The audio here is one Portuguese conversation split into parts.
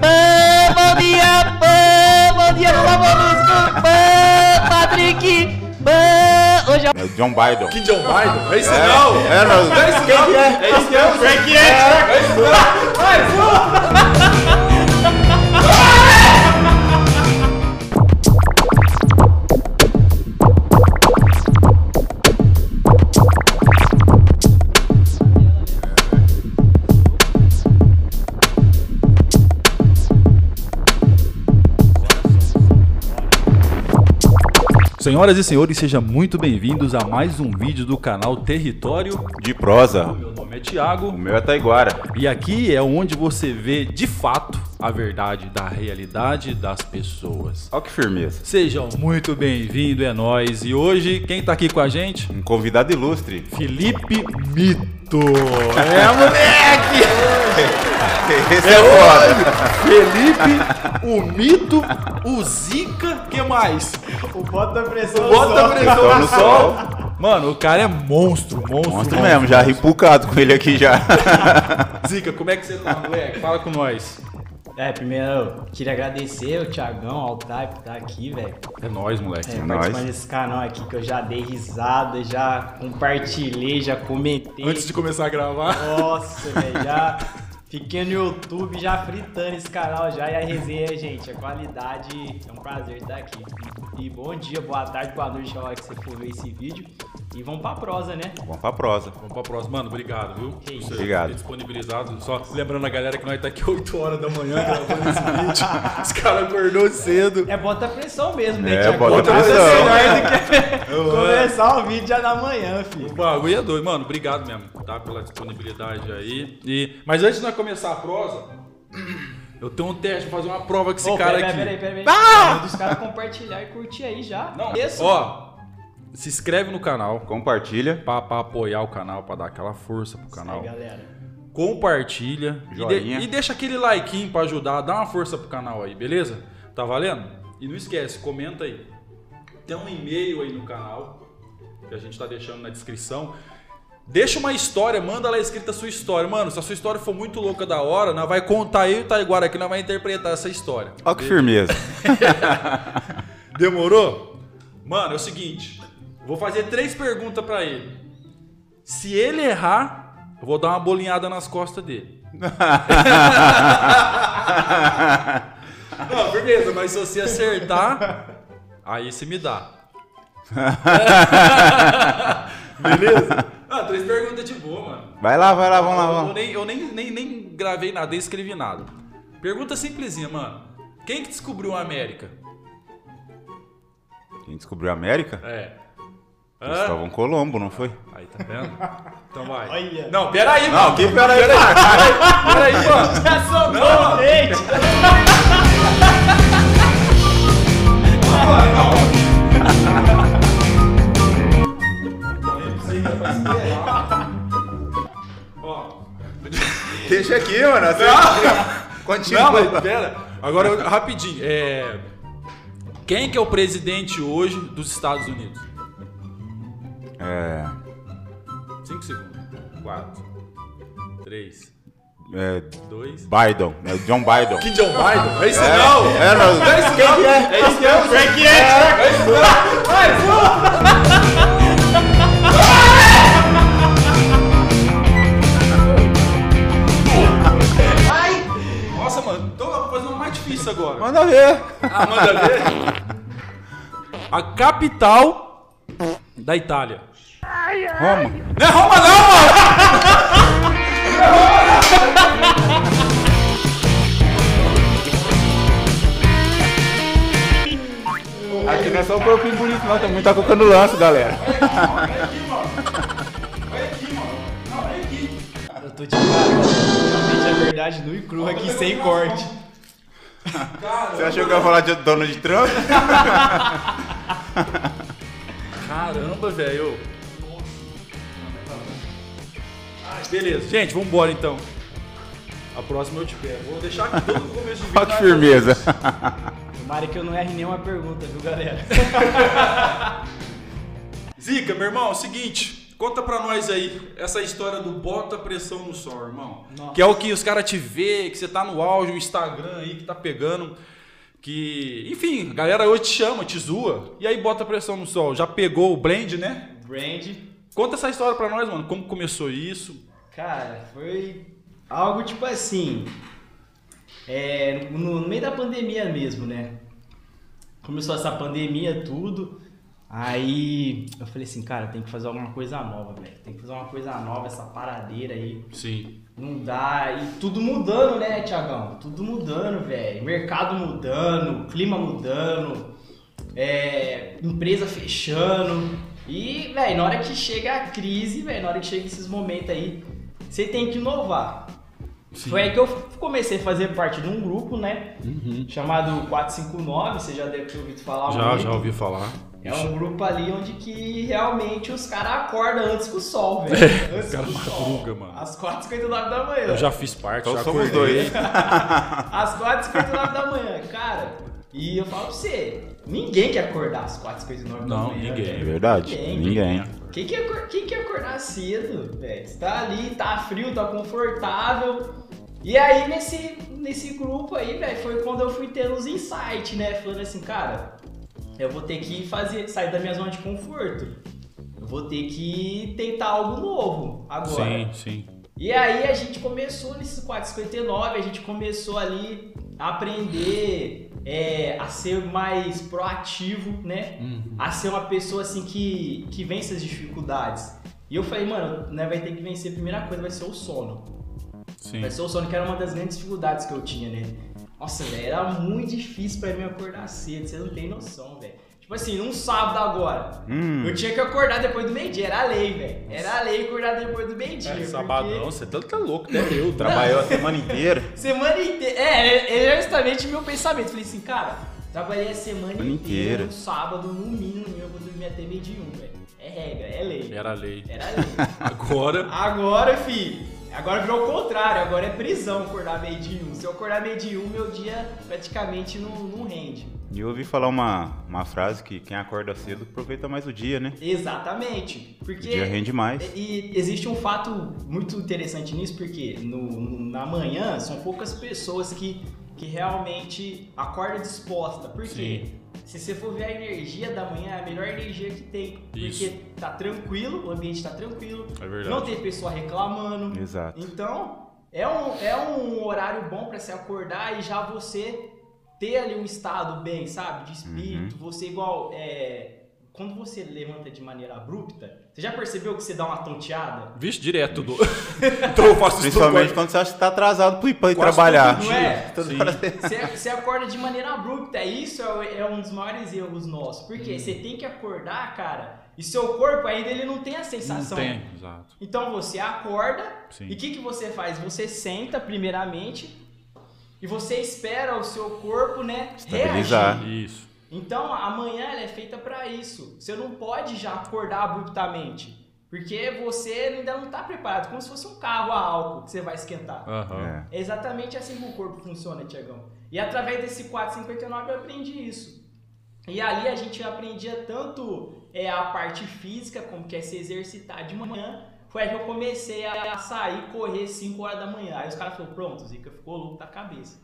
Bom, bom dia, bom, bom dia, Lula bom, Patrick, bom, hoje é É John Biden. Que John Biden? É isso não! É, não. Não é isso não! É isso não! É que é! É isso não! Senhoras e senhores, sejam muito bem-vindos a mais um vídeo do canal Território. De prosa. Meu nome é O Thiago meu é Taiguara. e aqui é onde você vê de fato a verdade da realidade das pessoas. Olha que firmeza. Sejam muito bem-vindos, é nóis. E hoje, quem tá aqui com a gente? Um convidado ilustre. Felipe Mito. É, moleque! Esse é foda. Felipe, o Mito, o Zica, que mais? O bota pressão Bota pressão Pressão no sol. Mano, o cara é monstro, monstro. Monstro mesmo, já ripucado com ele aqui já. Zica, como é que você tá, moleque? Fala com nós. É, primeiro eu queria agradecer o Thiagão, ao Type, por tá aqui, velho. É nóis, moleque. É, nóis. participando desse canal aqui que eu já dei risada, já compartilhei, já comentei. Antes de começar a gravar. Nossa, velho, já fiquei no YouTube já fritando esse canal já e a resenha, gente, a qualidade é um prazer estar aqui. E bom dia, boa tarde, boa noite, a hora que você for ver esse vídeo. E vamos pra prosa, né? Vamos pra prosa. Vamos pra próxima. Mano, obrigado, viu? Que isso. ser Obrigado. Disponibilizado. Só lembrando a galera que nós tá aqui 8 horas da manhã gravando esse vídeo. Os caras acordou cedo. É bota pressão mesmo, né? É, bota pressão. melhor do que começar o vídeo já na manhã, filho. O bagulho é doido. Mano, obrigado mesmo, tá? Pela disponibilidade aí. E... Mas antes de nós começar a prosa, eu tenho um teste pra fazer uma prova com esse Ô, cara peraí, aqui. Peraí, peraí, peraí. Manda os caras compartilhar e curtir aí já. Não, Isso. ó, se inscreve no canal Compartilha. pra, pra apoiar o canal, pra dar aquela força pro canal. Aí, galera. Compartilha e, Joinha. de- e deixa aquele like pra ajudar, dá uma força pro canal aí, beleza? Tá valendo? E não esquece, comenta aí. Tem um e-mail aí no canal que a gente tá deixando na descrição. Deixa uma história, manda lá escrita a sua história. Mano, se a sua história for muito louca da hora, nós vai contar eu e o Taiguara aqui, nós vai interpretar essa história. Olha que firmeza. Demorou? Mano, é o seguinte. Vou fazer três perguntas pra ele. Se ele errar, eu vou dar uma bolinhada nas costas dele. Não, beleza, mas se você acertar, aí você me dá. beleza? Ah, três perguntas de boa, mano. Vai lá, vai lá, vamos lá, Eu, vamos. nem, eu nem, nem, nem gravei nada, nem escrevi nada. Pergunta simplesinha, mano. Quem que descobriu a América? Quem descobriu a América? É. Cristóvão Colombo, não foi? Aí, tá vendo? Então vai. Olha. Não, peraí, Não, mano. que peraí. Peraí, mano. Já soltou o dente. Ó. Deixa aqui, mano. Assim, Continua. Não, mas pera. Agora, rapidinho. É... Quem que é o presidente hoje dos Estados Unidos? É, 5 segundos. 4, 3, é, 2... Biden. É o John Biden. Que John Biden? É isso É, não! é, não. É isso não! É isso não! É que é! É isso não! É isso não! Nossa, mano, tô fazendo mais difícil agora. Manda ver. Ah, manda ver. A capital da Itália. Roma. Não é Roma não, mano! Aqui não é só o corpinho bonito, não. Tem muita coca no lance, galera. Eu tô de cara, realmente a verdade nua e crua aqui sem corte. Você achou que eu ia falar de Donald Trump? Caramba, velho. Beleza, gente, vambora então. A próxima eu te pego. Vou deixar aqui todo no começo do vídeo. Olha que firmeza. Tomara que eu não erre nenhuma pergunta, viu, galera? Zica, meu irmão, é o seguinte. Conta pra nós aí essa história do bota pressão no sol, irmão. Nossa. Que é o que os caras te vê, que você tá no auge, o Instagram aí que tá pegando. Que, enfim, a galera hoje te chama, te zoa. E aí bota pressão no sol. Já pegou o blend, né? Brand. Conta essa história pra nós, mano. Como começou isso? Cara, foi algo tipo assim. É, no, no meio da pandemia mesmo, né? Começou essa pandemia, tudo. Aí eu falei assim, cara, tem que fazer alguma coisa nova, velho. Tem que fazer uma coisa nova, essa paradeira aí. Sim. Não dá. E tudo mudando, né, Tiagão? Tudo mudando, velho. Mercado mudando, clima mudando, é, empresa fechando. E, velho, na hora que chega a crise, velho, na hora que chega esses momentos aí, você tem que inovar. Sim. Foi aí que eu comecei a fazer parte de um grupo, né? Uhum. Chamado 459, você já deve ter ouvido falar Já, muito. já ouvi falar. É um grupo ali onde que realmente os caras acordam antes que o sol, velho. Antes cara que o sol. madruga, mano. Às 4h59 da manhã. Eu já fiz parte, Então já somos acordei. dois. Às 4h59 da manhã, cara. E eu falo pra você, ninguém quer acordar às 4h59 da Não, manhã. ninguém. É verdade. Ninguém. Quem quer, acor- quem quer acordar cedo, velho? Você tá ali, tá frio, tá confortável. E aí, nesse, nesse grupo aí, velho, foi quando eu fui tendo os insights, né? Falando assim, cara, eu vou ter que fazer, sair da minha zona de conforto. Eu vou ter que tentar algo novo agora. Sim, sim. E aí a gente começou nesses 459, a gente começou ali a aprender é, a ser mais proativo, né? Uhum. A ser uma pessoa assim que, que vence as dificuldades. E eu falei, mano, né, vai ter que vencer, a primeira coisa vai ser o sono. Sim. Vai ser o sono, que era uma das grandes dificuldades que eu tinha, né? Nossa, velho, era muito difícil pra mim acordar cedo, você não tem noção, velho. Tipo assim, num sábado agora, Hum. eu tinha que acordar depois do meio-dia, era lei, velho. Era lei acordar depois do meio-dia. É, porque- sabadão, você tá, tá louco, até eu. Trabalhou a semana inteira. Semana inteira. É, é justamente o meu pensamento. Falei assim, cara, trabalhei a semana Semana inteira, inteira. no sábado, no mínimo, eu vou dormir até meio de um, velho. É regra, é lei. Era lei. Era lei. Agora, Agora, fi, agora virou o contrário, agora é prisão acordar meio de um. Se eu acordar meio de um, meu dia praticamente não, não rende. E eu ouvi falar uma, uma frase que quem acorda cedo aproveita mais o dia, né? Exatamente. O Porque. dia rende mais. E existe um fato muito interessante nisso, porque no, no- na manhã são poucas pessoas que, que realmente acordam disposta. Por quê? Se você for ver a energia da manhã, é a melhor energia que tem. Isso. Porque tá tranquilo, o ambiente tá tranquilo, É verdade. não tem pessoa reclamando. Exato. Então, é um, é um horário bom pra se acordar e já você ter ali um estado bem, sabe? De espírito. Uhum. Você igual. é, quando você levanta de maneira abrupta, você já percebeu que você dá uma tonteada? vixe, direto do. então eu faço isso Principalmente todo- quando você acha que tá atrasado pro ir trabalhar. Não é? Você, você acorda de maneira abrupta. Isso é, é um dos maiores erros nossos. Porque você tem que acordar, cara, e seu corpo ainda ele não tem a Não sensação. tem, exato. Então você acorda Sim. e o que, que você faz? Você senta primeiramente e você espera o seu corpo, né, Estabilizar. reagir. Isso. Então a manhã ela é feita para isso. Você não pode já acordar abruptamente, porque você ainda não está preparado, como se fosse um carro a álcool que você vai esquentar. Aham. É. É exatamente assim que o corpo funciona, Tiagão. E através desse 459 eu aprendi isso. E ali a gente aprendia tanto é, a parte física, como que é se exercitar de manhã. Foi aí que eu comecei a sair, correr 5 horas da manhã. Aí os caras falaram, pronto, Zica ficou louco da cabeça.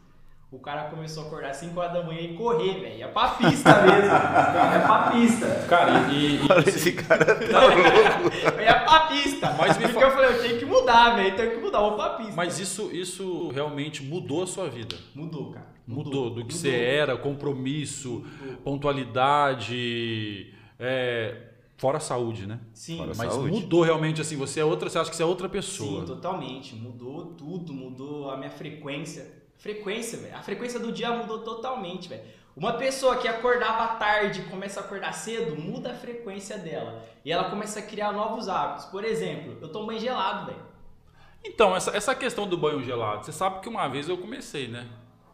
O cara começou a acordar 5 horas da manhã e correr, velho. Ia pra pista mesmo. Ia pra pista. Cara, e, e- Olha esse cara tá louco. Eu ia pra pista. Mas me Porque fa- eu falei, eu tenho que mudar, velho. Tenho que mudar, vou pra pista. mas isso, isso realmente mudou a sua vida. Mudou, cara. Mudou, do que Mudou. você era, compromisso, pontualidade, é, fora a saúde, né? Sim. Fora a Mas saúde. mudou realmente assim, você é outra, você acha que você é outra pessoa. Sim, totalmente. Mudou tudo, mudou a minha frequência. Frequência, velho. A frequência do dia mudou totalmente, velho. Uma pessoa que acordava tarde e começa a acordar cedo, muda a frequência dela. E ela começa a criar novos hábitos. Por exemplo, eu tomo banho gelado, velho. Então, essa, essa questão do banho gelado, você sabe que uma vez eu comecei, né?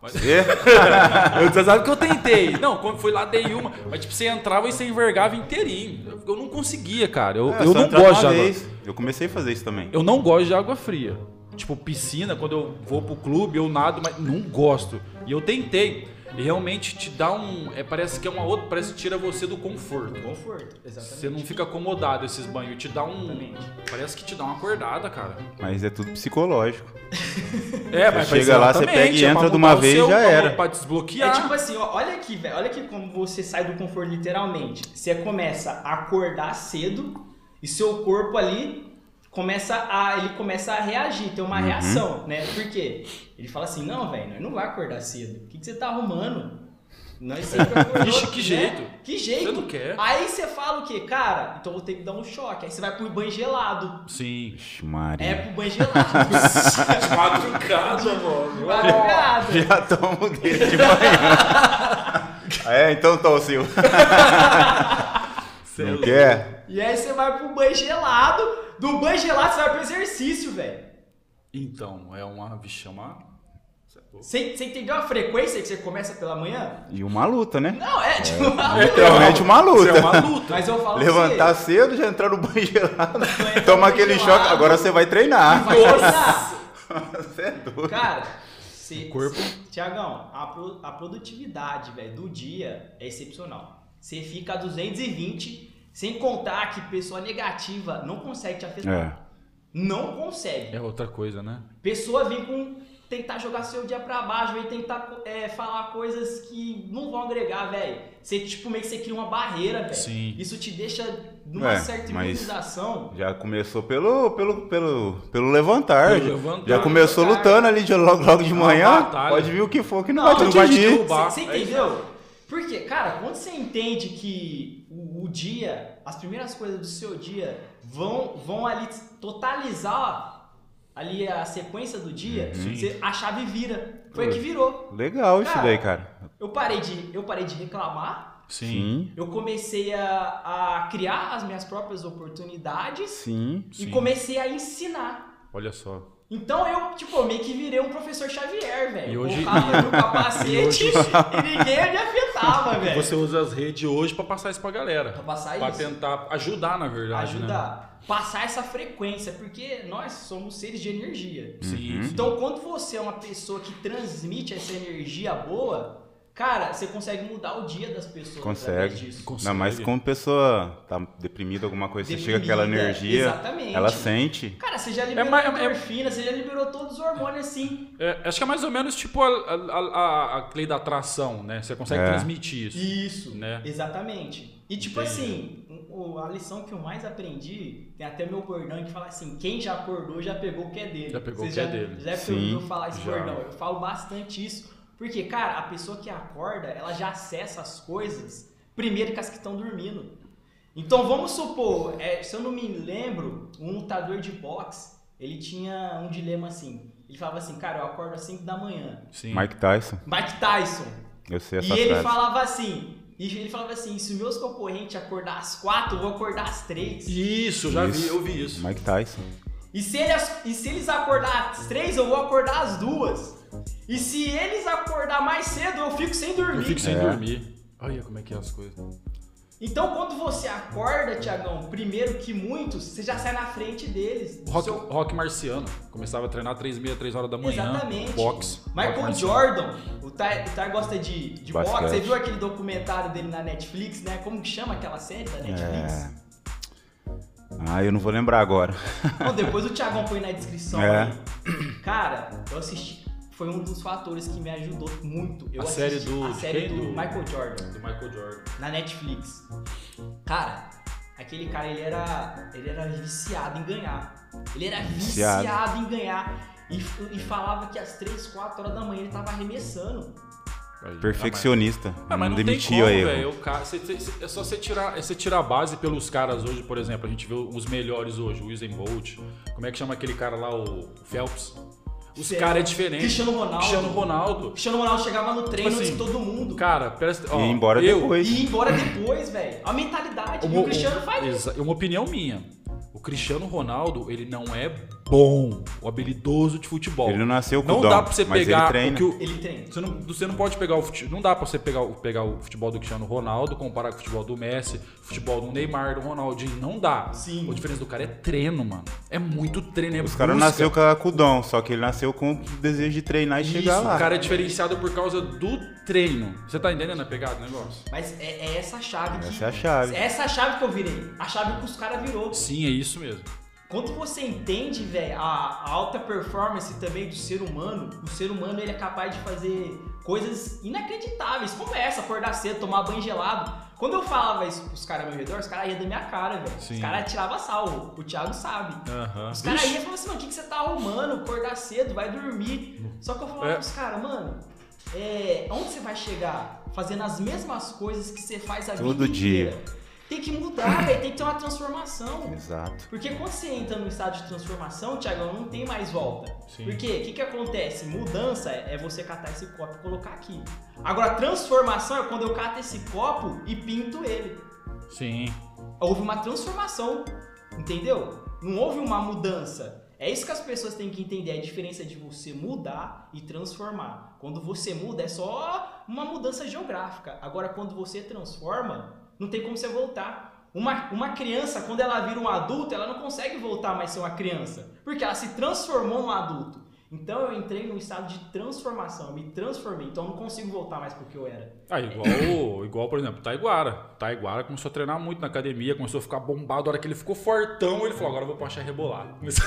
Mas, É? você sabe que eu tentei. Não, quando fui lá, dei uma. Mas tipo, você entrava e você envergava inteirinho. Eu, eu não conseguia, cara. Eu, É, eu não gosto de água. Eu comecei a fazer isso também. Eu não gosto de água fria. Tipo, piscina, quando eu vou pro clube, eu nado, mas não gosto. E eu tentei. E realmente te dá um. É, parece que é uma outra. Parece que tira você do conforto. Conforto, exatamente. Você não fica acomodado esses banhos. Te dá um. Exatamente. Parece que te dá uma acordada, cara. Mas é tudo psicológico. É, Você chega lá, você pega e é entra pra de uma vez e já pra- era. Pra É desbloquear. tipo assim, ó, olha aqui, velho. Olha aqui como você sai do conforto literalmente. Você começa a acordar cedo e seu corpo ali começa a ele começa a reagir, ter uma reação, né? Por quê? Ele fala assim: "Não, velho, nós não vai acordar cedo. O que, que você tá arrumando?" Nós sempre acordou, Vixe, que né? jeito. Que jeito? Você não quer. Aí você fala o quê? Cara, então eu vou ter que dar um choque. Aí você vai pro banho gelado. Sim. Ixi, Maria. É pro banho gelado. Madrugada, mano. Madrugada. Já tomo dele de manhã. é, então tô, Silvio. é Não quer? E aí você vai pro banho gelado. Do banho gelado você vai pro exercício, velho. Então, é uma. Vixe, é uma. Cê é. Você, você entendeu a frequência que você começa pela manhã? E uma luta, né? Não, é tipo uma luta. Literalmente uma luta. Isso é uma luta. Mas eu falo Levantar pra cedo, já entrar no banho gelado, Banho toma aquele gelado. choque, agora você vai treinar. você. Vai treinar. Você é doido. Cara, você, Corpo. Tiagão, a, pro- a produtividade, velho, do dia é excepcional. Você fica a 220, sem contar que pessoa negativa não consegue te afetar. É. Não consegue. É outra coisa, né? Pessoa vem com tentar jogar seu dia pra baixo, vem tentar é, falar coisas que não vão agregar, velho. Você, tipo, meio que você cria uma barreira, velho. Sim. Isso te deixa numa É, certa imunização. Já começou pelo, pelo, pelo, pelo levantar. Pelo já- levantar. Já começou Levantar. lutando ali de logo, logo de manhã. Pode vir o que for que não, Não, vai, te derrubar. Você É entendeu? Porque, cara, quando você entende que o, o dia, as primeiras coisas do seu dia vão, vão ali totalizar ali a sequência do dia, Sim. você- a chave vira. Foi que virou. Legal isso Cara, daí, cara. Eu parei de, eu parei de reclamar, Sim. Sim, eu comecei a, a criar as minhas próprias oportunidades sim. e Sim. comecei a ensinar. Olha só. Então eu, tipo, meio que virei um professor Xavier, velho. E hoje- Colocava no capacete e hoje- e ninguém me afetava, velho. Você usa as redes hoje pra passar isso pra galera. Pra passar Pra isso. tentar ajudar, na verdade, né? ajudar. Passar essa frequência, porque nós somos seres de energia. Sim. Então, quando você é uma pessoa que transmite essa energia boa, cara, você consegue mudar o dia das pessoas através Consegue. disso. Consegue. Não, mas como pessoa tá deprimida, alguma coisa, você chega aquela Deprimida, energia, exatamente. ela sente. Cara, você já liberou mais- a é- você já liberou todos os hormônios assim. É, acho que é mais ou menos tipo a, a, a- a lei da atração, né? Você consegue É. transmitir isso. Isso, Né? exatamente. E tipo Entendi. assim, a lição que eu mais aprendi, tem até meu bordão que fala assim, quem já acordou já pegou o que é dele. Já pegou Você o que é já, dele. Já Sim, ouviu falar esse já. bordão? Eu falo bastante isso. Porque, cara, a pessoa que acorda, ela já acessa as coisas primeiro que as que estão dormindo. Então vamos supor, é, se eu não me lembro, um lutador de boxe, ele tinha um dilema assim. Ele falava assim, cara, eu acordo às 5 da manhã. Sim. Mike Tyson, Mike Tyson, eu sei e essa ele frase. falava assim, e ele falava assim, se meus concorrentes acordar às quatro, eu vou acordar às três. Isso, já vi, Isso. eu vi isso. Mike Tyson. E se, eles, e se eles acordar às três, eu vou acordar às duas. E se eles acordar mais cedo, eu fico sem dormir. Eu fico sem É. dormir. Olha como é que é as coisas. Então quando você acorda, Tiagão, primeiro que muitos, você já sai na frente deles. Rock, Seu- rock marciano. Começava a treinar 3 meia, 3 horas da manhã. Exatamente. Boxe. Michael marciano. Jordan, o Ty, o Ty gosta de, de boxe. Você viu aquele documentário dele na Netflix, né? Como que chama aquela série da Netflix? É. Ah, eu não vou lembrar agora. Não, depois o Thiagão põe na descrição É. aí. Cara, eu assisti. Foi um dos fatores que me ajudou muito. Eu A série assisti do- A série do, Do- Michael Jordan, Do Michael Jordan. na Netflix. Cara, aquele cara, ele era, ele era viciado em ganhar. Ele era viciado, Viciado. em ganhar. E, e falava que às 3, 4 horas da manhã ele tava arremessando. Aí, Perfeccionista. Ah, mas não não tem como, velho. É só você tirar, é você tirar a base pelos caras hoje, por exemplo. A gente vê os melhores hoje, o Usain Bolt. Como é que chama aquele cara lá, o Phelps? Os caras é diferente. Cristiano Ronaldo. Cristiano Ronaldo. Cristiano Ronaldo chegava no treino Tipo assim, antes de todo mundo. Cara, presta, ó, E ir embora eu, depois. E ir embora depois, velho. A mentalidade. Uma, o Cristiano faz isso. uma opinião minha. O Cristiano Ronaldo, ele não é bom, o habilidoso de futebol. Ele não nasceu com Não dom, dá pra você ele pegar treina. o que o, Ele treina. você não, você não pode pegar o fute- não dá pra você pegar, o- pegar o futebol do Cristiano Ronaldo, comparar com o futebol do Messi, futebol do Neymar, do Ronaldinho, não dá. Sim. A diferença do cara é treino, mano. É muito treino, é Os caras nasceu com o dom, só que ele nasceu com o desejo de treinar e chegar Isso, lá. o cara é diferenciado por causa do treino. Você tá entendendo a pegada do negócio? Mas é, é essa a chave que. Essa é a chave. É essa a chave que eu virei. A chave que os caras virou. Sim, é isso mesmo. Quando você entende, velho, a, a alta performance também do ser humano, o ser humano ele é capaz de fazer coisas inacreditáveis, como essa, acordar cedo, tomar banho gelado. Quando eu falava isso pros caras ao meu redor, os caras iam da minha cara, velho. Os caras tiravam sal, o Thiago sabe. Aham. Os caras iam e falavam assim, mano, o que, que você tá arrumando? Acordar cedo, vai dormir. Só que eu falava É. pros caras, mano, é, onde você vai chegar? Fazendo as mesmas coisas que você faz a Todo vida dia. inteira. Tem que mudar, velho, tem que ter uma transformação. Exato. Porque quando você entra no estado de transformação, Thiagão, não tem mais volta. Sim. Porque o que, que acontece? Mudança é é você catar esse copo e colocar aqui. Agora, transformação é quando eu cato esse copo e pinto ele. Sim. Houve uma transformação, entendeu? Não houve uma mudança. É isso que as pessoas têm que entender, a diferença de você mudar e transformar. Quando você muda é só uma mudança geográfica. Agora quando você transforma, não tem como você voltar. Uma, uma criança, quando ela vira um adulto, ela não consegue voltar mais ser uma criança. Porque ela se transformou num adulto. Então eu entrei num estado de transformação, eu me transformei. Então eu não consigo voltar mais pro que eu era. Ah, igual, igual, por exemplo, Taiguara. Taiguara começou a treinar muito na academia, começou a ficar bombado. A hora que ele ficou fortão, ele falou: agora eu vou pra achar rebolar. Começou...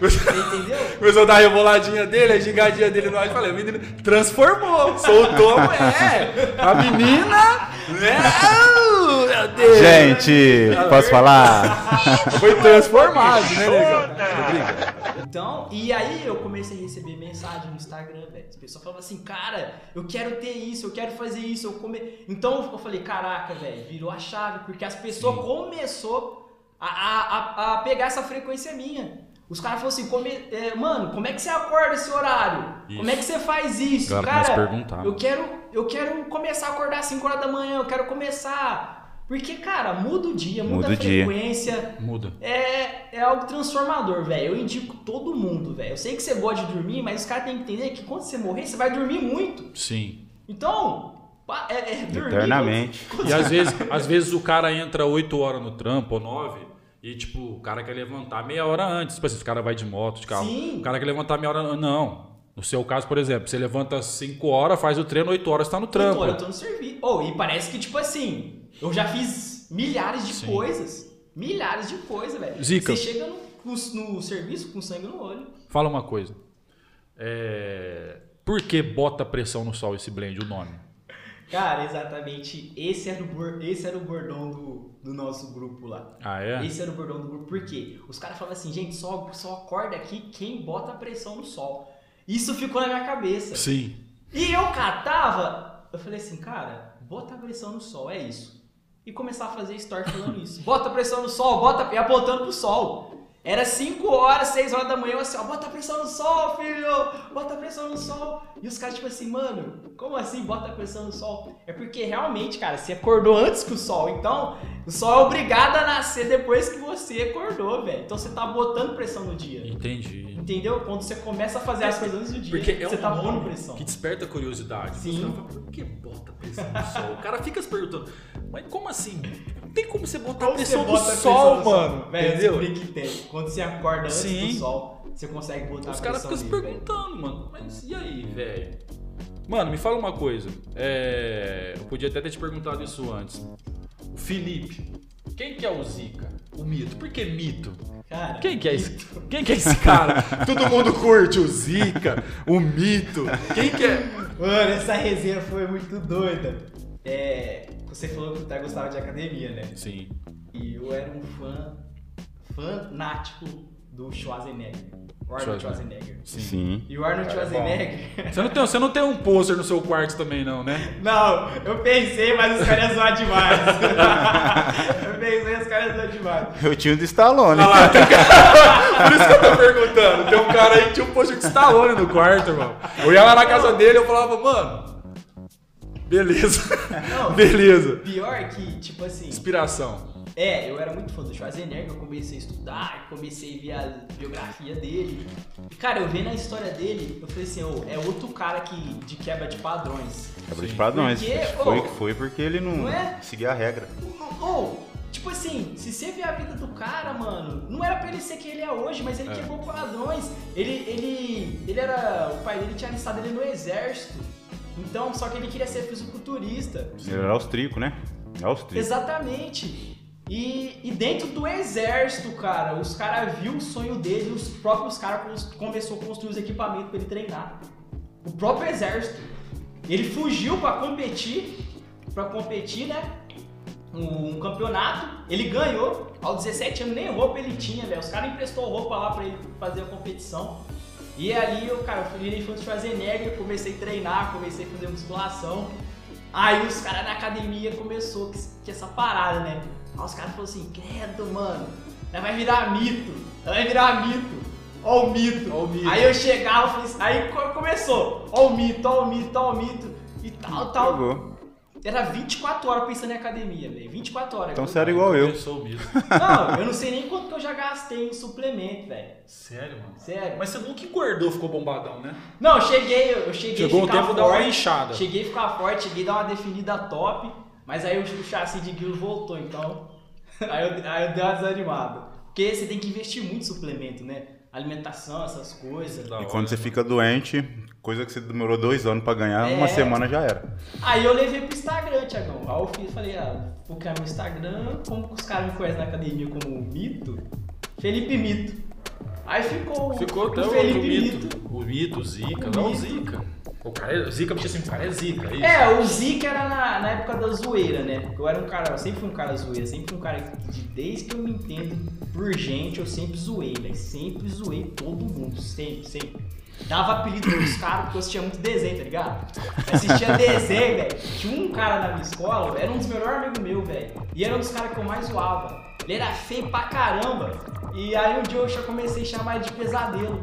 Você entendeu? começou a dar a reboladinha dele, a gigadinha dele no ar. Eu falei: o menino transformou, soltou a mulher. A menina. Não, meu Deus. Gente, posso falar? Foi transformado, né, negão? Então, e aí eu comecei a receber mensagem no Instagram, velho. As pessoas falavam assim, cara, eu quero ter isso, eu quero fazer isso, eu come... Então eu falei, caraca, velho, virou a chave, porque as pessoas começou a, a, a, pegar essa frequência minha. Os caras falaram assim, come... é, mano, como é que você acorda esse horário? Isso. Como é que você faz isso? Cara, eu quero, eu quero começar a acordar às 5 horas da manhã, eu quero começar. Porque, cara, muda o dia, muda, Muda a o dia. frequência. Muda. É, é algo transformador, velho. Eu indico todo mundo, velho. Eu sei que você gosta de dormir, mas os caras têm que entender que quando você morrer, você vai dormir muito. Sim. Então, é, é dormir. Eternamente. E às vezes, às vezes o cara entra 8 horas no trampo ou 9 e tipo, o cara quer levantar meia hora antes. Tipo assim, o cara vai de moto, de carro. Sim. O cara quer levantar meia hora Não. No seu caso, por exemplo, você levanta 5 horas, faz o treino, 8 horas tá no trampo. Então, eu tô no serviço. Oh, e parece que, tipo assim, eu já fiz milhares de Sim. coisas. Milhares de coisas, velho. Zica. Você chega no, no, no serviço com sangue no olho. Fala uma coisa. É... Por que bota pressão no sol esse blend, o nome? Cara, exatamente. Esse era o, esse era o bordão do, do nosso grupo lá. Ah, é? Esse era o bordão do grupo. Por quê? Os caras falavam assim, gente, só, só acorda aqui quem bota pressão no sol. Isso ficou na minha cabeça. Sim. E eu catava, eu falei assim, cara, bota pressão no sol, é isso. E começar a fazer story falando isso. Bota pressão no sol, bota e apontando pro sol. Era 5 horas, 6 horas da manhã, eu assim, ó, bota pressão no sol, filho! Bota pressão no sol. E os caras, tipo assim, mano, como assim bota pressão no sol? É porque realmente, cara, você acordou antes que o sol. Então, o sol é obrigado a nascer depois que você acordou, velho. Então você tá botando pressão no dia. Entendi. Entendeu? Quando você começa a fazer as coisas antes do dia, Porque é você um tá pondo pressão. que desperta curiosidade. Sim. Os caras falam, por que bota pressão no sol? O cara fica se perguntando, mas como assim? Não tem como você botar Como pressão você no bota a sol, pressão no mano. Velho, entendeu? descobri que tem. Quando você acorda antes Sim. do sol, você consegue botar Os a caras pressão ficam se perguntando, mano, mas e aí, velho? Mano, me fala uma coisa. É, Eu podia até ter te perguntado isso antes. O Felipe. Quem que é o Zica? O mito. Por que mito? Cara, Quem que é esse? Quem que é esse cara? Todo mundo curte o Zica, o mito. Quem que é? Mano, essa resenha foi muito doida. É, você falou que o Thay gostava de academia, né? Sim. E eu era um fã fanático do Schwarzenegger. O Arnold Schwarzenegger. Schwarzenegger. Sim. E o Arnold Cara, é. Schwarzenegger. Você não tem, você não tem um pôster no seu quarto também, não, né? Não, eu pensei, mas os caras iam zoar demais. eu pensei, os caras iam zoar demais. Eu tinha o do Stallone. Por isso que eu tô perguntando. Tem um cara aí que tinha um pôster de Stallone no quarto, irmão. Eu ia lá na casa dele e eu falava, mano. Beleza. Não. Beleza. Pior que, tipo assim. Inspiração. É, eu era muito fã do Schwarzenegger, eu comecei a estudar, comecei a ver a biografia dele. E, cara, eu vendo a história dele, eu falei assim, ô, é outro cara que, de quebra de padrões. Quebra de padrões. Porque, Foi ô, o que foi porque ele não, não é? seguia a regra. Ou, tipo assim, se você ver a vida do cara, mano, não era pra ele ser quem ele é hoje, mas ele É. quebrou padrões. Ele, ele, ele era, o pai dele tinha alistado ele no exército. Então, só que ele queria ser fisiculturista. Ele era austríaco, né? Austríaco. Exatamente. E, e dentro do exército, cara, os caras viu o sonho dele, os próprios caras começou a construir os equipamentos pra ele treinar. O próprio exército. Ele fugiu pra competir, pra competir, né? Um, campeonato, ele ganhou. Aos 17 anos nem roupa ele tinha, velho. Os caras emprestou roupa lá pra ele fazer a competição. E ali eu, cara, eu fã de Schwarzenegger, comecei a treinar, comecei a fazer musculação. Aí os caras na academia começou que, que essa parada, né? Aí os caras falaram assim, credo, mano, nós vai virar mito, nós vai virar mito. Ó o mito. Ó o mito. Aí eu chegava, falei assim, aí co- começou, ó o mito, ó o mito, ó o mito. E tal, tal. Pegou. Era 24 horas pensando em academia, velho. 24 horas. Então Eu- você era igual eu. Começou o mito. Não, eu não sei nem quanto que eu já gastei em suplemento, velho. Sério, mano? Sério. Mas você nunca engordou, ficou bombadão, né? Não, eu cheguei, eu cheguei Chegou a um ficar tempo da hora forte. inchada. Cheguei a ficar forte, cheguei a dar uma definida top, mas aí o, o chassi de guilo voltou, então. aí, eu, aí eu dei uma desanimada. Porque você tem que investir muito em suplemento, né? Alimentação, essas coisas. E quando você fica doente, coisa que você demorou dois anos pra ganhar, É. uma semana já era. Aí eu levei pro Instagram, Tiagão. Aí eu fiz, falei, ah, vou criar meu Instagram, como os caras me conhecem na academia como Mito? Felipe Mito. Aí ficou, Ficou o o Felipe outro Mito. mito. O mito, o Zica. O não, o mito. Zica. O cara é Zica, porque assim, o cara é Zica. É isso? É, o Zika era na, na época da zoeira, né? Eu era um cara, eu sempre fui um cara zoeira, sempre fui um cara que de- desde que eu me entendo por gente, eu sempre zoei, velho. Sempre zoei todo mundo, sempre, sempre. Dava apelido pros caras porque eu assistia muito desenho, tá ligado? Eu assistia desenho, velho. Tinha um cara na minha escola, era um dos melhores amigos meus, velho. E era um dos caras que eu mais zoava. Ele era feio pra caramba. E aí um dia eu já comecei a chamar ele de pesadelo.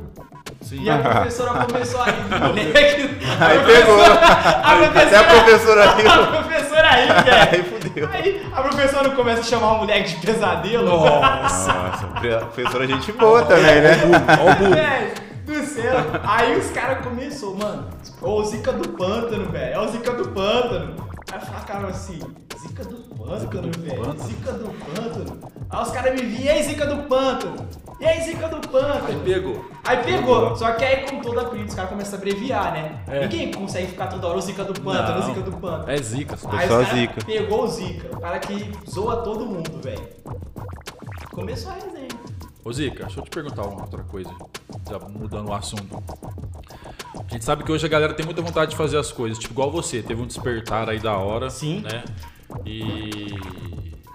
Sim. E a professora começou a rir do moleque. Aí A pegou. professora- A Até a professora riu. a professora aí, velho. Aí fudeu. Aí a professora começa a chamar o moleque de pesadelo. Nossa. Nossa, a professora é gente boa também, né? Ó o burro. Velho, do céu. Aí os caras começou, mano. Ô, Zica do Pântano, velho. É o Zica do Pântano. Aí falaram assim, Zica do Pântano, velho. Zica do Pântano. Aí os caras me viam, e aí, Zica do Pântano? E aí, Zica do Pântano? Aí pegou. Aí pegou, só que aí como todo apelido, os caras começam a abreviar, né? É. Ninguém consegue ficar toda hora o Zica do Pântano. Zica do Pântano. É Zica. só. Aí só Zica. pegou o Zica, o cara que zoa todo mundo, velho. Começou a resenha. Ô Zica, deixa eu te perguntar uma outra coisa, já mudando o assunto. A gente sabe que hoje a galera tem muita vontade de fazer as coisas, tipo igual você, teve um despertar aí da hora, Sim. né? E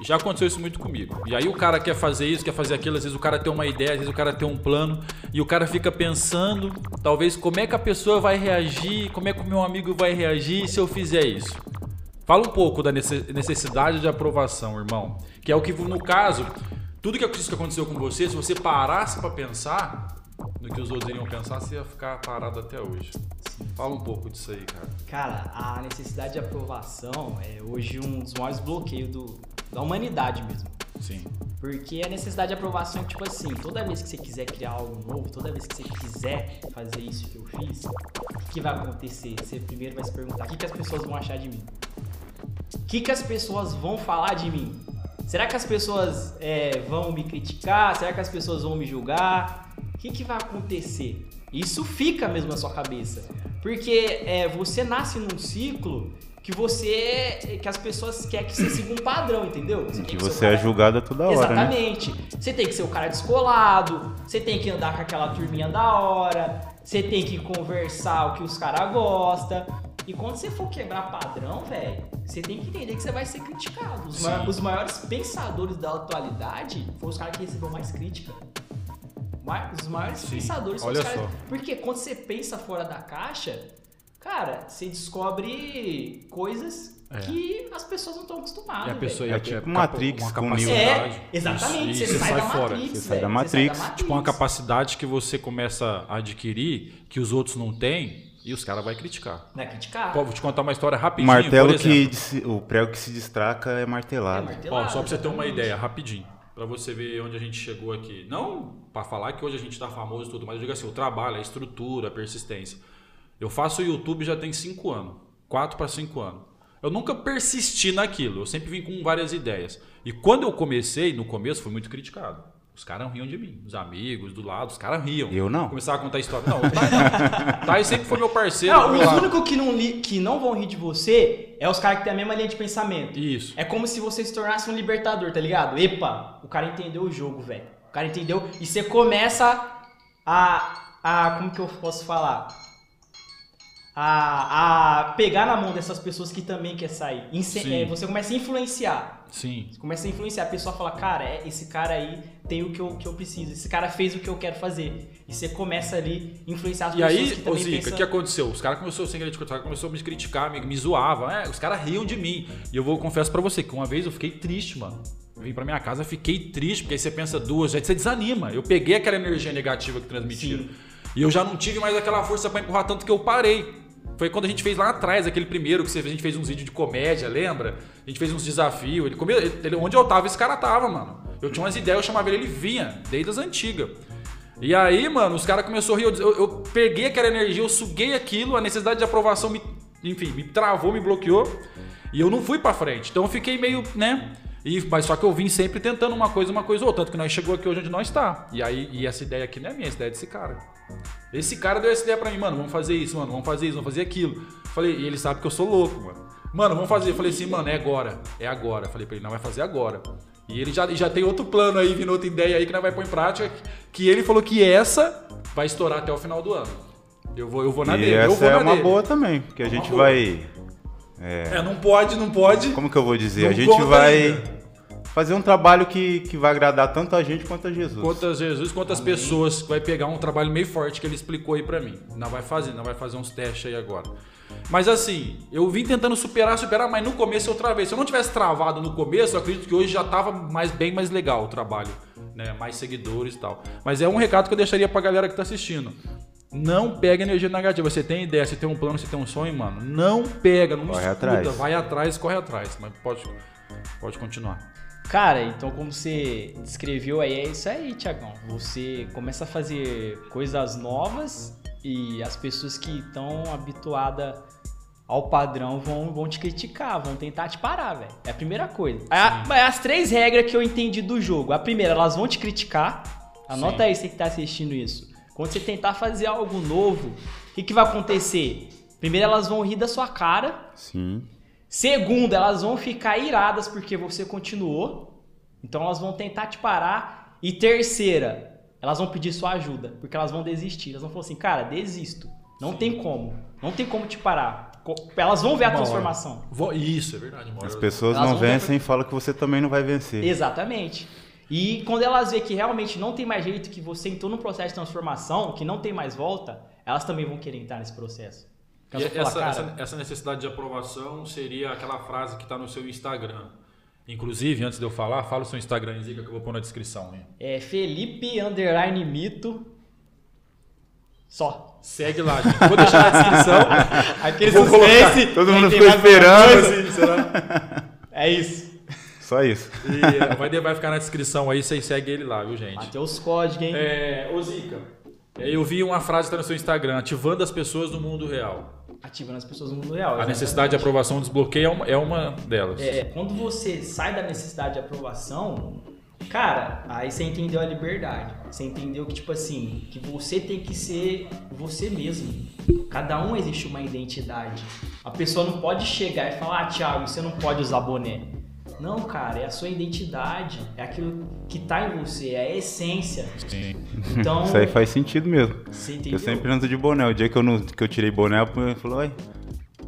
já aconteceu isso muito comigo. E aí o cara quer fazer isso, quer fazer aquilo, às vezes o cara tem uma ideia, às vezes o cara tem um plano, e o cara fica pensando, talvez como é que a pessoa vai reagir, como é que o meu amigo vai reagir se eu fizer isso. Fala um pouco da nece- necessidade de aprovação, irmão. Que é o que, no caso, tudo que aconteceu com você, se você parasse pra pensar no que os outros iriam pensar, você ia ficar parado até hoje. Fala um pouco disso aí, cara. Cara, a necessidade de aprovação é hoje um dos maiores bloqueios do, da humanidade mesmo. Sim. Porque a necessidade de aprovação é tipo assim, toda vez que você quiser criar algo novo, toda vez que você quiser fazer isso que eu fiz, o que, que vai acontecer? Você primeiro vai se perguntar, o que, que as pessoas vão achar de mim? O que, que as pessoas vão falar de mim? Será que as pessoas é, vão me criticar? Será que as pessoas vão me julgar? O que, que vai acontecer? Isso fica mesmo na sua cabeça. Porque é, você nasce num ciclo que você. que as pessoas querem que você siga um padrão, entendeu? Você Que o você é cara- julgado toda hora, né? Exatamente. Você tem que ser o cara descolado, você tem que andar com aquela turminha da hora, você tem que conversar o que os caras gostam. E quando você for quebrar padrão, velho, você tem que entender que você vai ser criticado. Os, ma- os maiores pensadores da atualidade foram os caras que receberam mais crítica. Os maiores Sim, pensadores são olha os caras. só. Porque quando você pensa fora da caixa, cara, você descobre coisas É. que as pessoas não estão acostumadas. E a pessoa É ia tipo ter Matrix uma com capacidade. É, exatamente. Isso, você, você sai, sai da fora. Matrix, Você sai da sai Matrix. da Tipo, uma capacidade que você começa a adquirir que os outros não têm, E os caras vão criticar. Não é criticar. Pô, vou te contar uma história O rapidinho. martelo que. O prego que se destraca é É martelado. martelado, Ó, só pra você ter uma ideia, rapidinho. Pra você ver onde a gente chegou aqui. Não pra falar que hoje a gente tá famoso e tudo, mas eu digo assim, o trabalho, a estrutura, a persistência. Eu faço o YouTube já tem 5 anos. 4 para 5 anos. Eu nunca persisti naquilo. Eu sempre vim com várias ideias. E quando eu comecei, no começo, fui muito criticado. Os caras riam de mim. Os amigos do lado, os caras riam. Eu não. Começava a contar história. Não, o Thay não. Thay sempre foi meu parceiro. Não, os únicos que não, li- que não vão rir de você é os caras que têm a mesma linha de pensamento. Isso. É como se você se tornasse um libertador, tá ligado? Epa, o cara entendeu o jogo, velho. O cara entendeu e você começa a. a como que eu posso falar? A, a pegar na mão dessas pessoas que também quer sair. Ince- Sim. é, você começa a influenciar. Sim. Você começa a influenciar. A pessoa fala, cara, é, esse cara aí tem o que eu, que eu preciso. Esse cara fez o que eu quero fazer. E você começa ali a influenciar as E pessoas aí, que ô Zica, o pensam... que aconteceu? Os caras começaram sem querer te começou a me criticar, me, me zoavam. É, os caras riam de mim. E eu vou confesso pra você que uma vez eu fiquei triste, mano. Eu vim pra minha casa, fiquei triste, porque aí você pensa duas, aí você desanima. Eu peguei aquela energia negativa que transmitiram. Sim. E eu já não tive mais aquela força pra empurrar tanto que eu parei. Foi quando a gente fez lá atrás, aquele primeiro que a gente fez uns vídeos de comédia, lembra? A gente fez uns desafios. Ele, ele- onde eu tava, esse cara tava, mano. Eu tinha umas ideias, eu chamava ele, ele vinha, desde as antigas. E aí, mano, os caras começaram a rir. Eu, eu- eu peguei aquela energia, eu suguei aquilo, a necessidade de aprovação me, enfim, me travou, me bloqueou. E eu não fui pra frente. Então eu fiquei meio, né? E, mas só que eu vim sempre tentando uma coisa, uma coisa ou outra. Tanto que nós chegou aqui hoje onde nós tá. E aí, e essa ideia aqui não é minha, essa ideia é desse cara. Esse cara deu essa ideia pra mim, mano, vamos fazer isso, mano, vamos fazer isso, vamos fazer aquilo. Falei, e ele sabe que eu sou louco, mano. Mano, vamos fazer. Eu falei assim, mano, é agora. É agora. Falei pra ele, não vai fazer agora. E ele já, já tem outro plano aí, vindo outra ideia aí que nós vai pôr em prática. Que ele falou que essa vai estourar até o final do ano. Eu vou, eu vou na E dele. eu essa vou é na uma dele. boa também, porque a gente boa. vai. É, não pode, não pode. Como que eu vou dizer? Não a gente conta vai ainda. fazer um trabalho que, que vai agradar tanto a gente quanto a Jesus. Quantas Jesus, quantas pessoas vai pegar um trabalho meio forte que ele explicou aí pra mim. Não vai fazer, não vai fazer uns testes aí agora. Mas assim, eu vim tentando superar, superar, mas no começo eu travei. Se eu não tivesse travado no começo, eu acredito que hoje já tava mais, bem mais legal o trabalho, né? Mais seguidores e tal. Mas é um recado que eu deixaria pra galera que tá assistindo. Não pega energia negativa. Você tem ideia, você tem um plano, você tem um sonho, mano. Não pega, não Corre escuta, atrás. vai atrás, corre atrás. Mas pode, pode continuar. Cara, então como você descreveu aí, é isso aí, Tiagão. Você começa a fazer coisas novas e as pessoas que estão habituadas ao padrão vão, vão te criticar, vão tentar te parar, velho. É a primeira coisa. A- as três regras que eu entendi do jogo. A primeira, elas vão te criticar. Anota Sim. aí você que tá assistindo isso. Quando você tentar fazer algo novo, o que, que vai acontecer? Primeiro, elas vão rir da sua cara. Sim. Segundo, elas vão ficar iradas porque você continuou. Então elas vão tentar te parar. E terceira, elas vão pedir sua ajuda, porque elas vão desistir. Elas vão falar assim, cara, desisto. Não tem como. Não tem como te parar. Elas vão ver a Uma transformação. Isso, é verdade. As pessoas Elas não vencem e falam que você também não vai vencer. Exatamente. E quando elas vê que realmente não tem mais jeito, que você entrou num processo de transformação, que não tem mais volta, elas também vão querer entrar nesse processo. Essa, falar, essa, cara, essa necessidade de aprovação seria aquela frase que está no seu Instagram. Inclusive, antes de eu falar, fala o seu Instagram, Zica, que eu vou pôr na descrição. Hein? é Felipe Underline Mito. Só. Segue lá, gente. Vou deixar na descrição. Aquele suspense. Todo quem mundo ficou esperando. coisa? Assim, será? É isso. Só isso. E, vai, vai ficar na descrição aí, vocês seguem ele lá, viu, gente? Bateu os códigos, hein? É, ô Zica, é, eu vi uma frase que está no seu Instagram, ativando as pessoas no mundo real. Ativando as pessoas no mundo real. A necessidade de aprovação desbloqueio é uma, é uma delas. É, quando você sai da necessidade de aprovação, cara, aí você entendeu a liberdade. Você entendeu que, tipo assim, que você tem que ser você mesmo. Cada um existe uma identidade. A pessoa não pode chegar e falar, ah, Thiago, você não pode usar boné. Não, cara, é a sua identidade. É aquilo que tá em você, é a essência. Sim. Então, Isso aí faz sentido mesmo. você Eu entendeu? sempre ando de boné. O dia que eu, não, que eu tirei boné, a mulher falou, ué,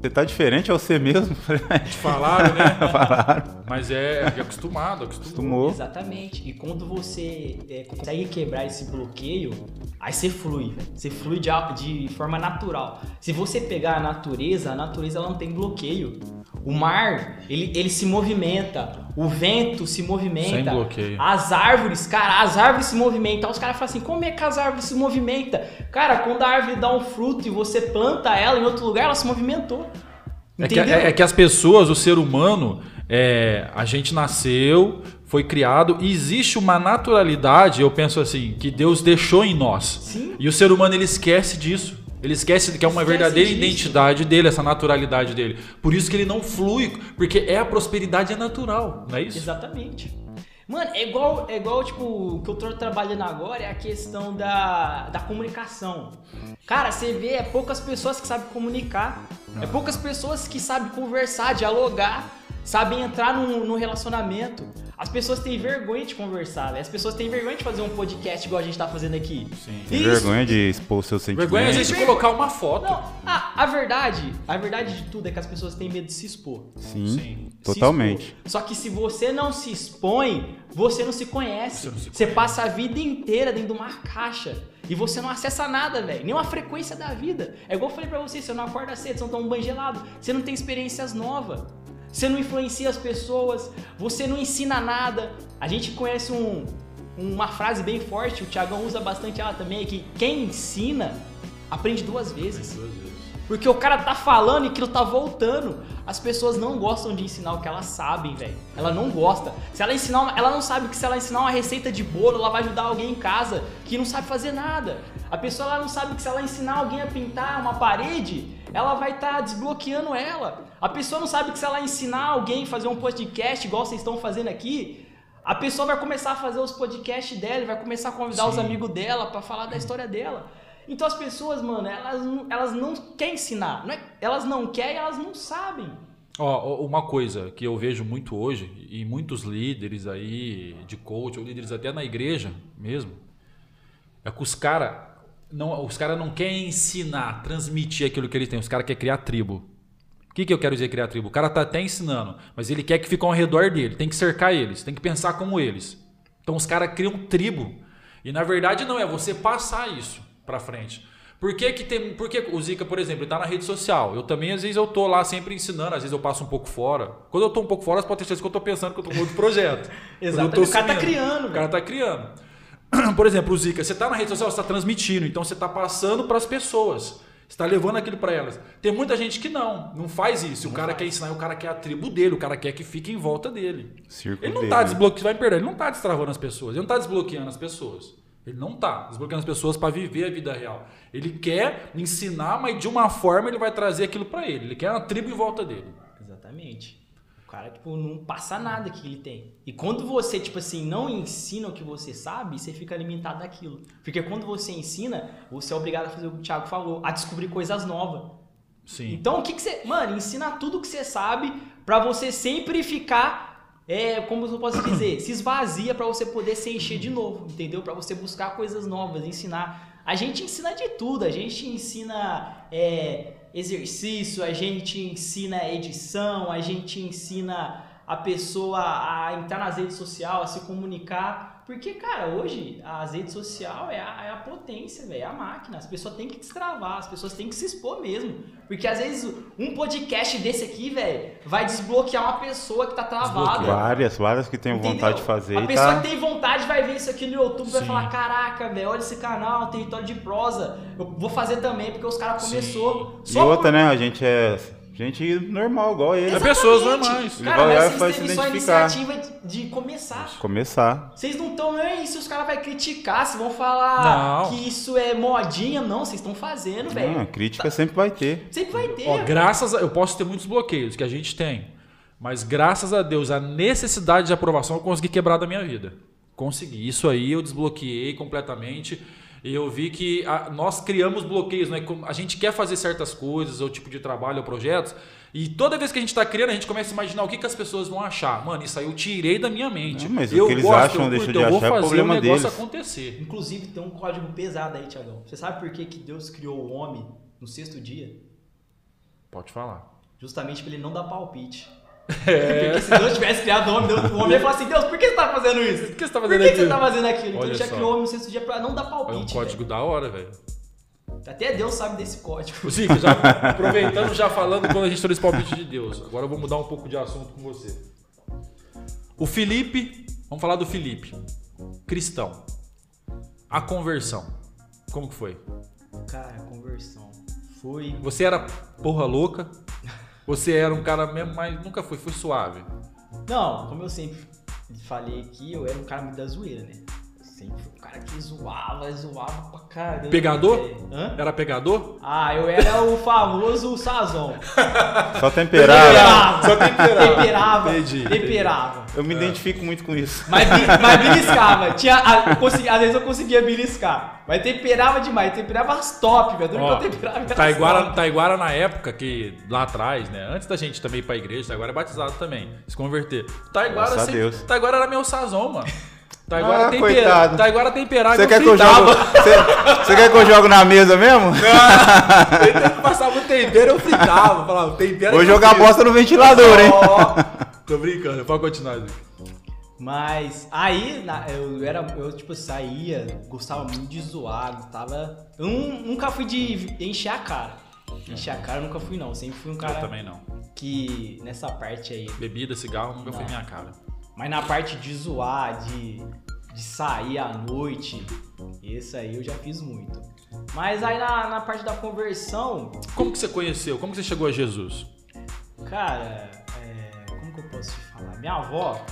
Você tá diferente, é você mesmo? Te falaram, né? Falaram. Mas é, é acostumado, acostumou. Acostumou. Exatamente. E quando você é, consegue quebrar esse bloqueio, aí você flui, velho. Você flui de, de forma natural. Se você pegar a natureza, a natureza ela não tem bloqueio. O mar, ele, ele se movimenta. O vento se movimenta. Sem bloqueio. As árvores, cara, as árvores se movimentam. Os caras falam assim, como é que as árvores se movimentam? Cara, quando a árvore dá um fruto e você planta ela em outro lugar, ela se movimentou. É que, é- é que as pessoas, o ser humano, é, a gente nasceu, foi criado, e existe uma naturalidade, eu penso assim, que Deus deixou em nós. Sim. E o ser humano ele esquece disso. Ele esquece que é uma Esquece verdadeira disso. identidade dele, essa naturalidade dele. Por isso que ele não flui, porque é a prosperidade é natural, não é isso? Exatamente. Mano, é igual, é igual, tipo, o que eu tô trabalhando agora é a questão da, da comunicação. Cara, você vê, é poucas pessoas que sabem comunicar. É poucas pessoas que sabem conversar, dialogar, sabem entrar num, num relacionamento. As pessoas têm vergonha de conversar, né? As pessoas têm vergonha de fazer um podcast igual a gente tá fazendo aqui. Sim. Tem Isso. vergonha de expor seus sentimentos. Vergonha de colocar uma foto. Não, a, a verdade, a verdade de tudo é que as pessoas têm medo de se expor. Sim, Sim. se totalmente. expor. Só que se você não se expõe, você não se conhece. Você não se Você passa a vida inteira dentro de uma caixa. E você não acessa nada, velho. Nem uma frequência da vida. É igual eu falei pra você, você não acorda cedo, você não toma um banho gelado. Você não tem experiências novas. Você não influencia as pessoas. Você não ensina nada. A gente conhece um, uma frase bem forte, o Thiagão usa bastante ela também, é que quem ensina aprende duas vezes. Porque o cara tá falando e aquilo tá voltando. As pessoas não gostam de ensinar o que elas sabem, velho. Ela não gosta. Se ela ensinar uma, ela não sabe que se ela ensinar uma receita de bolo, ela vai ajudar alguém em casa que não sabe fazer nada. A pessoa ela não sabe que se ela ensinar alguém a pintar uma parede, ela vai estar desbloqueando ela. A pessoa não sabe que se ela ensinar alguém a fazer um podcast igual vocês estão fazendo aqui, a pessoa vai começar a fazer os podcasts dela, vai começar a convidar os Sim. amigos dela pra falar da história dela. Então as pessoas, mano, elas, não- elas não querem ensinar. Não é- elas não querem, elas não sabem. Ó, uma coisa que eu vejo muito hoje, e muitos líderes aí de coach, ou líderes até na igreja mesmo, é que os caras não, os cara não querem ensinar, transmitir aquilo que eles têm, os caras querem criar tribo. O que, que eu quero dizer criar tribo? O cara tá até ensinando, mas ele quer que fique ao redor dele, tem que cercar eles, tem que pensar como eles. Então os caras criam tribo. E na verdade não, é você passar isso pra frente. Por que, que tem. Por que o Zica, por exemplo, ele tá na rede social? Eu também, às vezes, eu tô lá sempre ensinando, às vezes eu passo um pouco fora. Quando eu tô um pouco fora, você pode ter certeza que eu tô pensando que eu tô com outro projeto. Tô O cara tá criando, O cara tá criando. Por exemplo, o Zica, você tá na rede social, você tá transmitindo, então você tá passando pras pessoas. Você tá levando aquilo pra elas. Tem muita gente que não, não faz isso. O cara quer ensinar, o cara quer a tribo dele, o cara quer que fique em volta dele. Círculo Ele não dele, tá né? desbloqueando, vai me perder, ele não tá destravando as pessoas, ele não tá desbloqueando as pessoas. Ele não tá desbloqueando as pessoas para viver a vida real. Ele quer ensinar, mas de uma forma ele vai trazer aquilo para ele. Ele quer uma tribo em volta dele. Exatamente. O cara, tipo, não passa nada que ele tem. E quando você, tipo assim, não ensina o que você sabe, você fica alimentado daquilo. Porque quando você ensina, você é obrigado a fazer o que o Thiago falou, a descobrir coisas novas. Sim. Então, o que, que você. Mano, ensina tudo que você sabe pra você sempre ficar. É, como eu posso dizer, se esvazia pra você poder se encher de novo, entendeu? Pra você buscar coisas novas, ensinar. A gente ensina de tudo, a gente ensina é, exercício, a gente ensina edição, a gente ensina a pessoa a entrar nas redes sociais, a se comunicar. Porque, cara, hoje as redes sociais é a, é a potência, velho, é a máquina. As pessoas têm que destravar, as pessoas têm que se expor mesmo. Porque às vezes um podcast desse aqui, velho, vai desbloquear uma pessoa que tá travada. Várias, várias que Entendeu? vontade de fazer A pessoa tá... tem vontade vai ver isso aqui no YouTube e vai falar: Caraca, velho, olha esse canal, território de prosa. Eu vou fazer também, porque os caras começou. E outra, né? A gente é gente normal, igual ele. É pessoas normais. Cara, Vai olhar mas e vocês teve se só a identificar. iniciativa de, de começar. Começar. Vocês não estão nem aí se os caras vão criticar, se vão falar Não. que isso é modinha. Não, vocês estão fazendo, Não, velho. crítica sempre vai ter. Sempre vai ter. Ó, graças a, eu posso ter muitos bloqueios que a gente tem, mas graças a Deus a necessidade de aprovação eu consegui quebrar da minha vida. Consegui. Isso aí eu desbloqueei completamente. E eu vi que a- nós criamos bloqueios, né? A gente quer fazer certas coisas, ou tipo de trabalho, ou projetos, e toda vez que a gente está criando, a gente começa a imaginar o que, que as pessoas vão achar. Mano, isso aí eu tirei da minha mente. Não, mas o eu que eles gosto, acham, eu deixa curto, de eu vou achar, é fazer problema o negócio deles. acontecer. Inclusive, tem um código pesado aí, Tiagão. Você sabe por que, que Deus criou o homem no sexto dia? Pode falar. justamente pra ele não dar palpite. É. Porque se Deus tivesse criado o homem, Deus- o homem ia falar assim, Deus, por que você tá fazendo isso? Por que você tá Por fazendo que, que você aquilo? tá fazendo aquilo? Então Olha ele já só. criou o homem no sexto dia pra não dar É um palpite. código da hora, velho. Até Deus sabe desse código. Zica, já aproveitando, já falando quando a gente trouxe palpite de Deus. Agora eu vou mudar um pouco de assunto com você. O Felipe, vamos falar do Felipe. Cristão. A conversão. Como que foi? Cara, conversão. Foi. Você era porra louca? Você era um cara mesmo, mas nunca foi, foi suave. Não, como eu sempre falei aqui, eu era um cara muito da zoeira, né? Eu sempre cara que zoava, zoava pra caramba. Pegador? Era pegador? Ah, eu era o famoso Sazon. Só temperar. Só temperava. Temperava. Entendi. Temperava. Eu me identifico muito com isso. Mas, mas beliscava. Tinha, a- consegui- às vezes eu conseguia beliscar. Mas temperava demais. Temperava as top, velho. Ó, que eu temperava Taiguara, top. Taiguara na época, que lá atrás, né? Antes da gente também ir pra igreja, Taiguara é batizado também, se converter. Taiguara, Graças a sempre- Deus. Taiguara era meu sazão, mano. Taiguara, Ah, tempera, coitado. Taiguara temperava Você quer que eu jogo? Você, você quer que eu jogo na mesa mesmo? Ele passava o tempero, eu fritava. Falava, tempero Vou que jogar eu frito. bosta no ventilador, hein? Tô brincando, pode continuar. Zico. Mas aí eu era, eu tipo saía, gostava muito de zoar, gostava. Eu nun- nunca fui de encher a cara. Encher a cara eu nunca fui não, sempre fui um Eu cara também não. que nessa parte aí. Bebida, cigarro, nunca foi Não. minha cara. Mas na parte de zoar, de, de sair à noite, esse aí eu já fiz muito. Mas aí na, na parte da conversão, Como que você conheceu? Como que você chegou a Jesus? cara, é, como que eu posso te falar? Minha avó,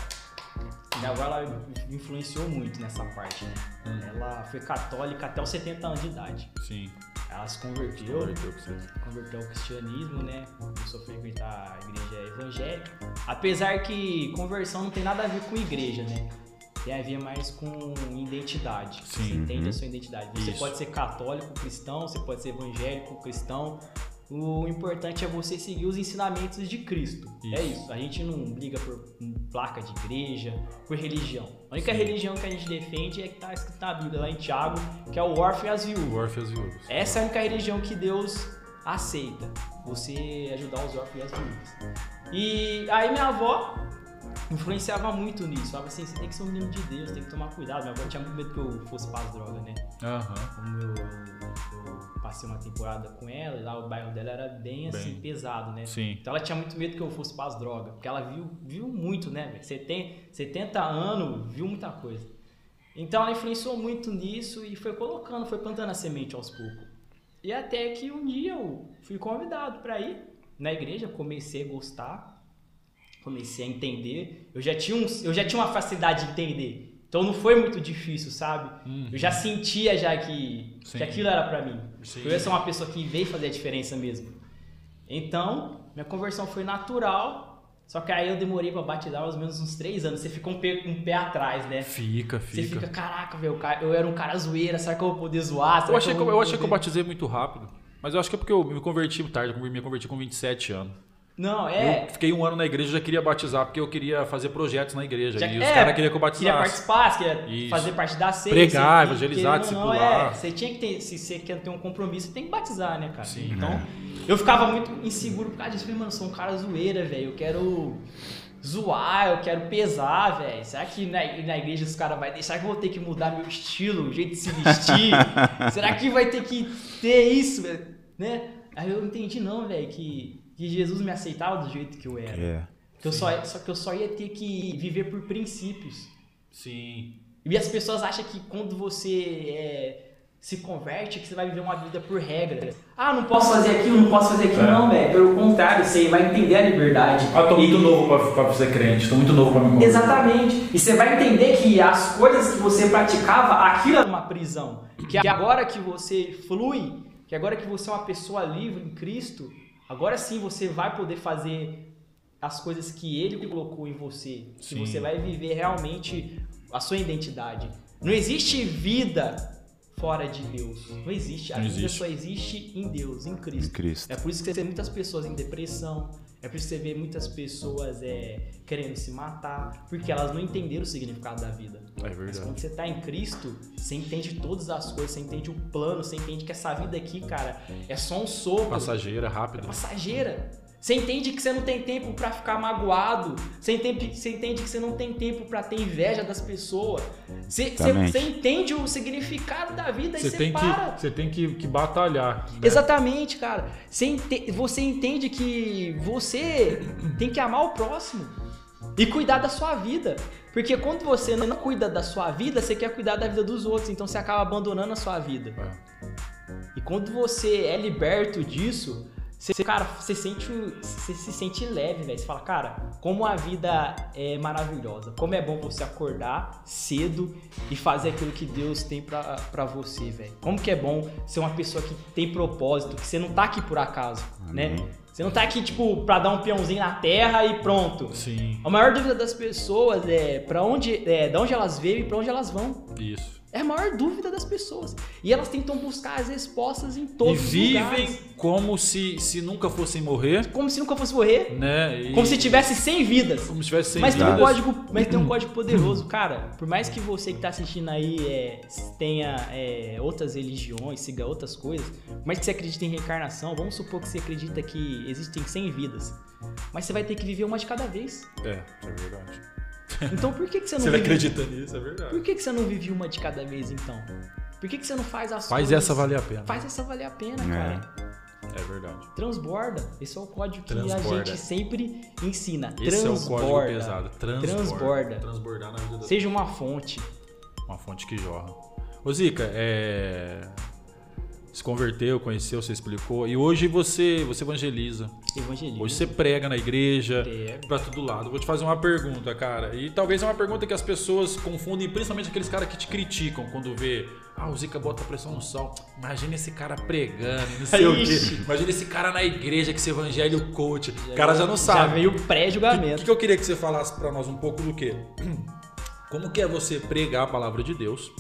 minha avó ela me influenciou muito nessa parte, né? Ela foi católica até os 70 anos de idade. Sim. Ela se converteu, Converteu ao cristianismo, né? Começou a frequentar a igreja evangélica. Apesar que conversão não tem nada a ver com igreja, né? Tem a ver mais com identidade. Sim, Você entende uhum. a sua identidade. Você Isso. pode ser católico, cristão, você pode ser evangélico, cristão. O importante é você seguir os ensinamentos de Cristo. É Isso. isso. A gente não briga por placa de igreja, por religião. A única Sim. religião que a gente defende é que está escrito na Bíblia, lá em Tiago, que é o órfão e as viúvas. O Orpheus e Urus. Essa é a única religião que Deus aceita. Você ajudar os órfãos e as viúvas. E aí minha avó influenciava muito nisso. Falava assim, você tem que ser um menino de Deus, tem que tomar cuidado. Minha avó tinha muito medo que eu fosse para as drogas, né? Aham. Como eu, eu passei uma temporada com ela, e lá o bairro dela era bem assim, Bem. pesado, né? Sim. Então ela tinha muito medo que eu fosse para as drogas, porque ela viu, viu muito, né? Você tem 70 anos, viu muita coisa. Então ela influenciou muito nisso e foi colocando, foi plantando a semente aos poucos. E até que um dia eu fui convidado para ir na igreja, comecei a gostar, comecei a entender. Eu já tinha, um, eu já tinha uma facilidade de entender. Então não foi muito difícil, sabe? Eu já sentia já que, Sim. que aquilo era para mim. Sim. Eu ia ser uma pessoa que veio fazer a diferença mesmo. Então, minha conversão foi natural, só que aí eu demorei pra batizar mais ou menos uns três anos. Você fica um pé, um pé atrás, né? Fica, Você fica. fica, caraca, velho, eu era um cara zoeira, será que eu vou poder zoar? Será Eu achei, que eu, vou eu achei que eu batizei muito rápido. Mas eu acho que é porque eu me converti tarde, eu me converti com 27 anos. Não, é. Eu fiquei um ano na igreja e já queria batizar, porque eu queria fazer projetos na igreja. Já- e os é, caras queriam que eu Queria batizasse. participar, você queria Isso. fazer parte da seita. Pregar, evangelizar, ou não, discipular. É, você tinha que ter, se você quer ter um compromisso, você tem que batizar, né, cara? Sim. Então, eu ficava muito inseguro por causa disso. Falei, mano, eu sou um cara zoeira, velho. Eu quero zoar, eu quero pesar, velho. Será que na, na igreja os caras vão deixar? Será que eu vou ter que mudar meu estilo, o jeito de se vestir? Será que vai ter que ter isso, velho? né? Aí eu entendi, não, velho, que, que Jesus me aceitava do jeito que eu era. É. Que eu só, só que eu só ia ter que viver por princípios. Sim. E as pessoas acham que quando você é, se converte, que você vai viver uma vida por regras. Ah, não posso fazer aquilo, não posso fazer aquilo. É. Não, velho. Pelo contrário, você vai entender a liberdade. Ah, tô muito E- novo pra, pra ser crente, tô muito novo pra me converter. Exatamente. E você vai entender que as coisas que você praticava, aquilo era uma prisão. Que agora que você flui, que agora que você é uma pessoa livre em Cristo, agora sim você vai poder fazer as coisas que Ele colocou em você. Que você vai viver realmente a sua identidade. Não existe vida fora de Deus. Não existe. A Não vida existe. só existe em Deus, em Cristo. Em Cristo. É por isso que você vê muitas pessoas em depressão, é por isso que você vê muitas pessoas é, querendo se matar, porque elas não entenderam o significado da vida. É Mas verdade. quando você tá em Cristo, você entende todas as coisas, você entende o plano, você entende que essa vida aqui, cara, é só um sopro, Passageira, é rápida. passageira. Você entende que você não tem tempo pra ficar magoado. Você entende, você entende que você não tem tempo pra ter inveja das pessoas. Você, você, você entende o significado da vida Você e você tem, para. que, você tem que, que batalhar. né? Exatamente, cara. Você, ente- você entende que você tem que amar o próximo e cuidar da sua vida. Porque quando você não cuida da sua vida, você quer cuidar da vida dos outros, então você acaba abandonando a sua vida. E quando você é liberto disso, você, cara, você, sente, você se sente leve, velho. Você fala, cara, como a vida é maravilhosa. Como é bom você acordar cedo e fazer aquilo que Deus tem pra, pra você, velho. Como que é bom ser uma pessoa que tem propósito, que você não tá aqui por acaso, né? Amém. Você não tá aqui, tipo, pra dar um peãozinho na terra e pronto. Sim, A maior dúvida das pessoas é para onde, é, da onde elas veio e pra onde elas vão. isso. É a maior dúvida das pessoas. E elas tentam buscar as respostas em E todos os vivem lugares. como se, se nunca fossem morrer, Como se nunca fosse morrer. né? E- Como se tivesse 100 vidas. como se tivesse sem Mas tem, um vidas. código, mas tem um código poderoso, cara. Por mais que você que tá assistindo aí é, tenha é, outras religiões, siga outras coisas, por mais que você acredite em reencarnação, vamos supor que você acredita que existem 100 vidas. Mas você vai ter que viver uma de cada vez. É, é verdade. Então por que, que você não ele vive... acredita nisso, é verdade. Por que, que você não vive uma de cada vez, então? Por que, que você não faz as Faz coisas... essa valer a pena. Faz essa valer a pena, É. cara. É verdade. Transborda. Esse é o código que a Transborda. gente sempre ensina. Esse é o Transborda. código pesado. Transborda. Transborda. Transbordar na vida da Seja uma fonte. Uma fonte que jorra. Ô Zica, é... se converteu, conheceu, você explicou. E hoje você, você evangeliza. Evangelismo. Hoje você prega na igreja, pra todo lado. Vou te fazer uma pergunta, cara. E talvez é uma pergunta que as pessoas confundem, principalmente aqueles caras que te criticam quando vê. Ah, o Zica bota pressão no sol. Imagina esse cara pregando, não sei o quê. Imagina esse cara na igreja que esse evangelho coach. O cara já não Já sabe. veio O que, pré-julgamento. que eu queria que você falasse pra nós um pouco do quê? Como que é você pregar a palavra de Deus?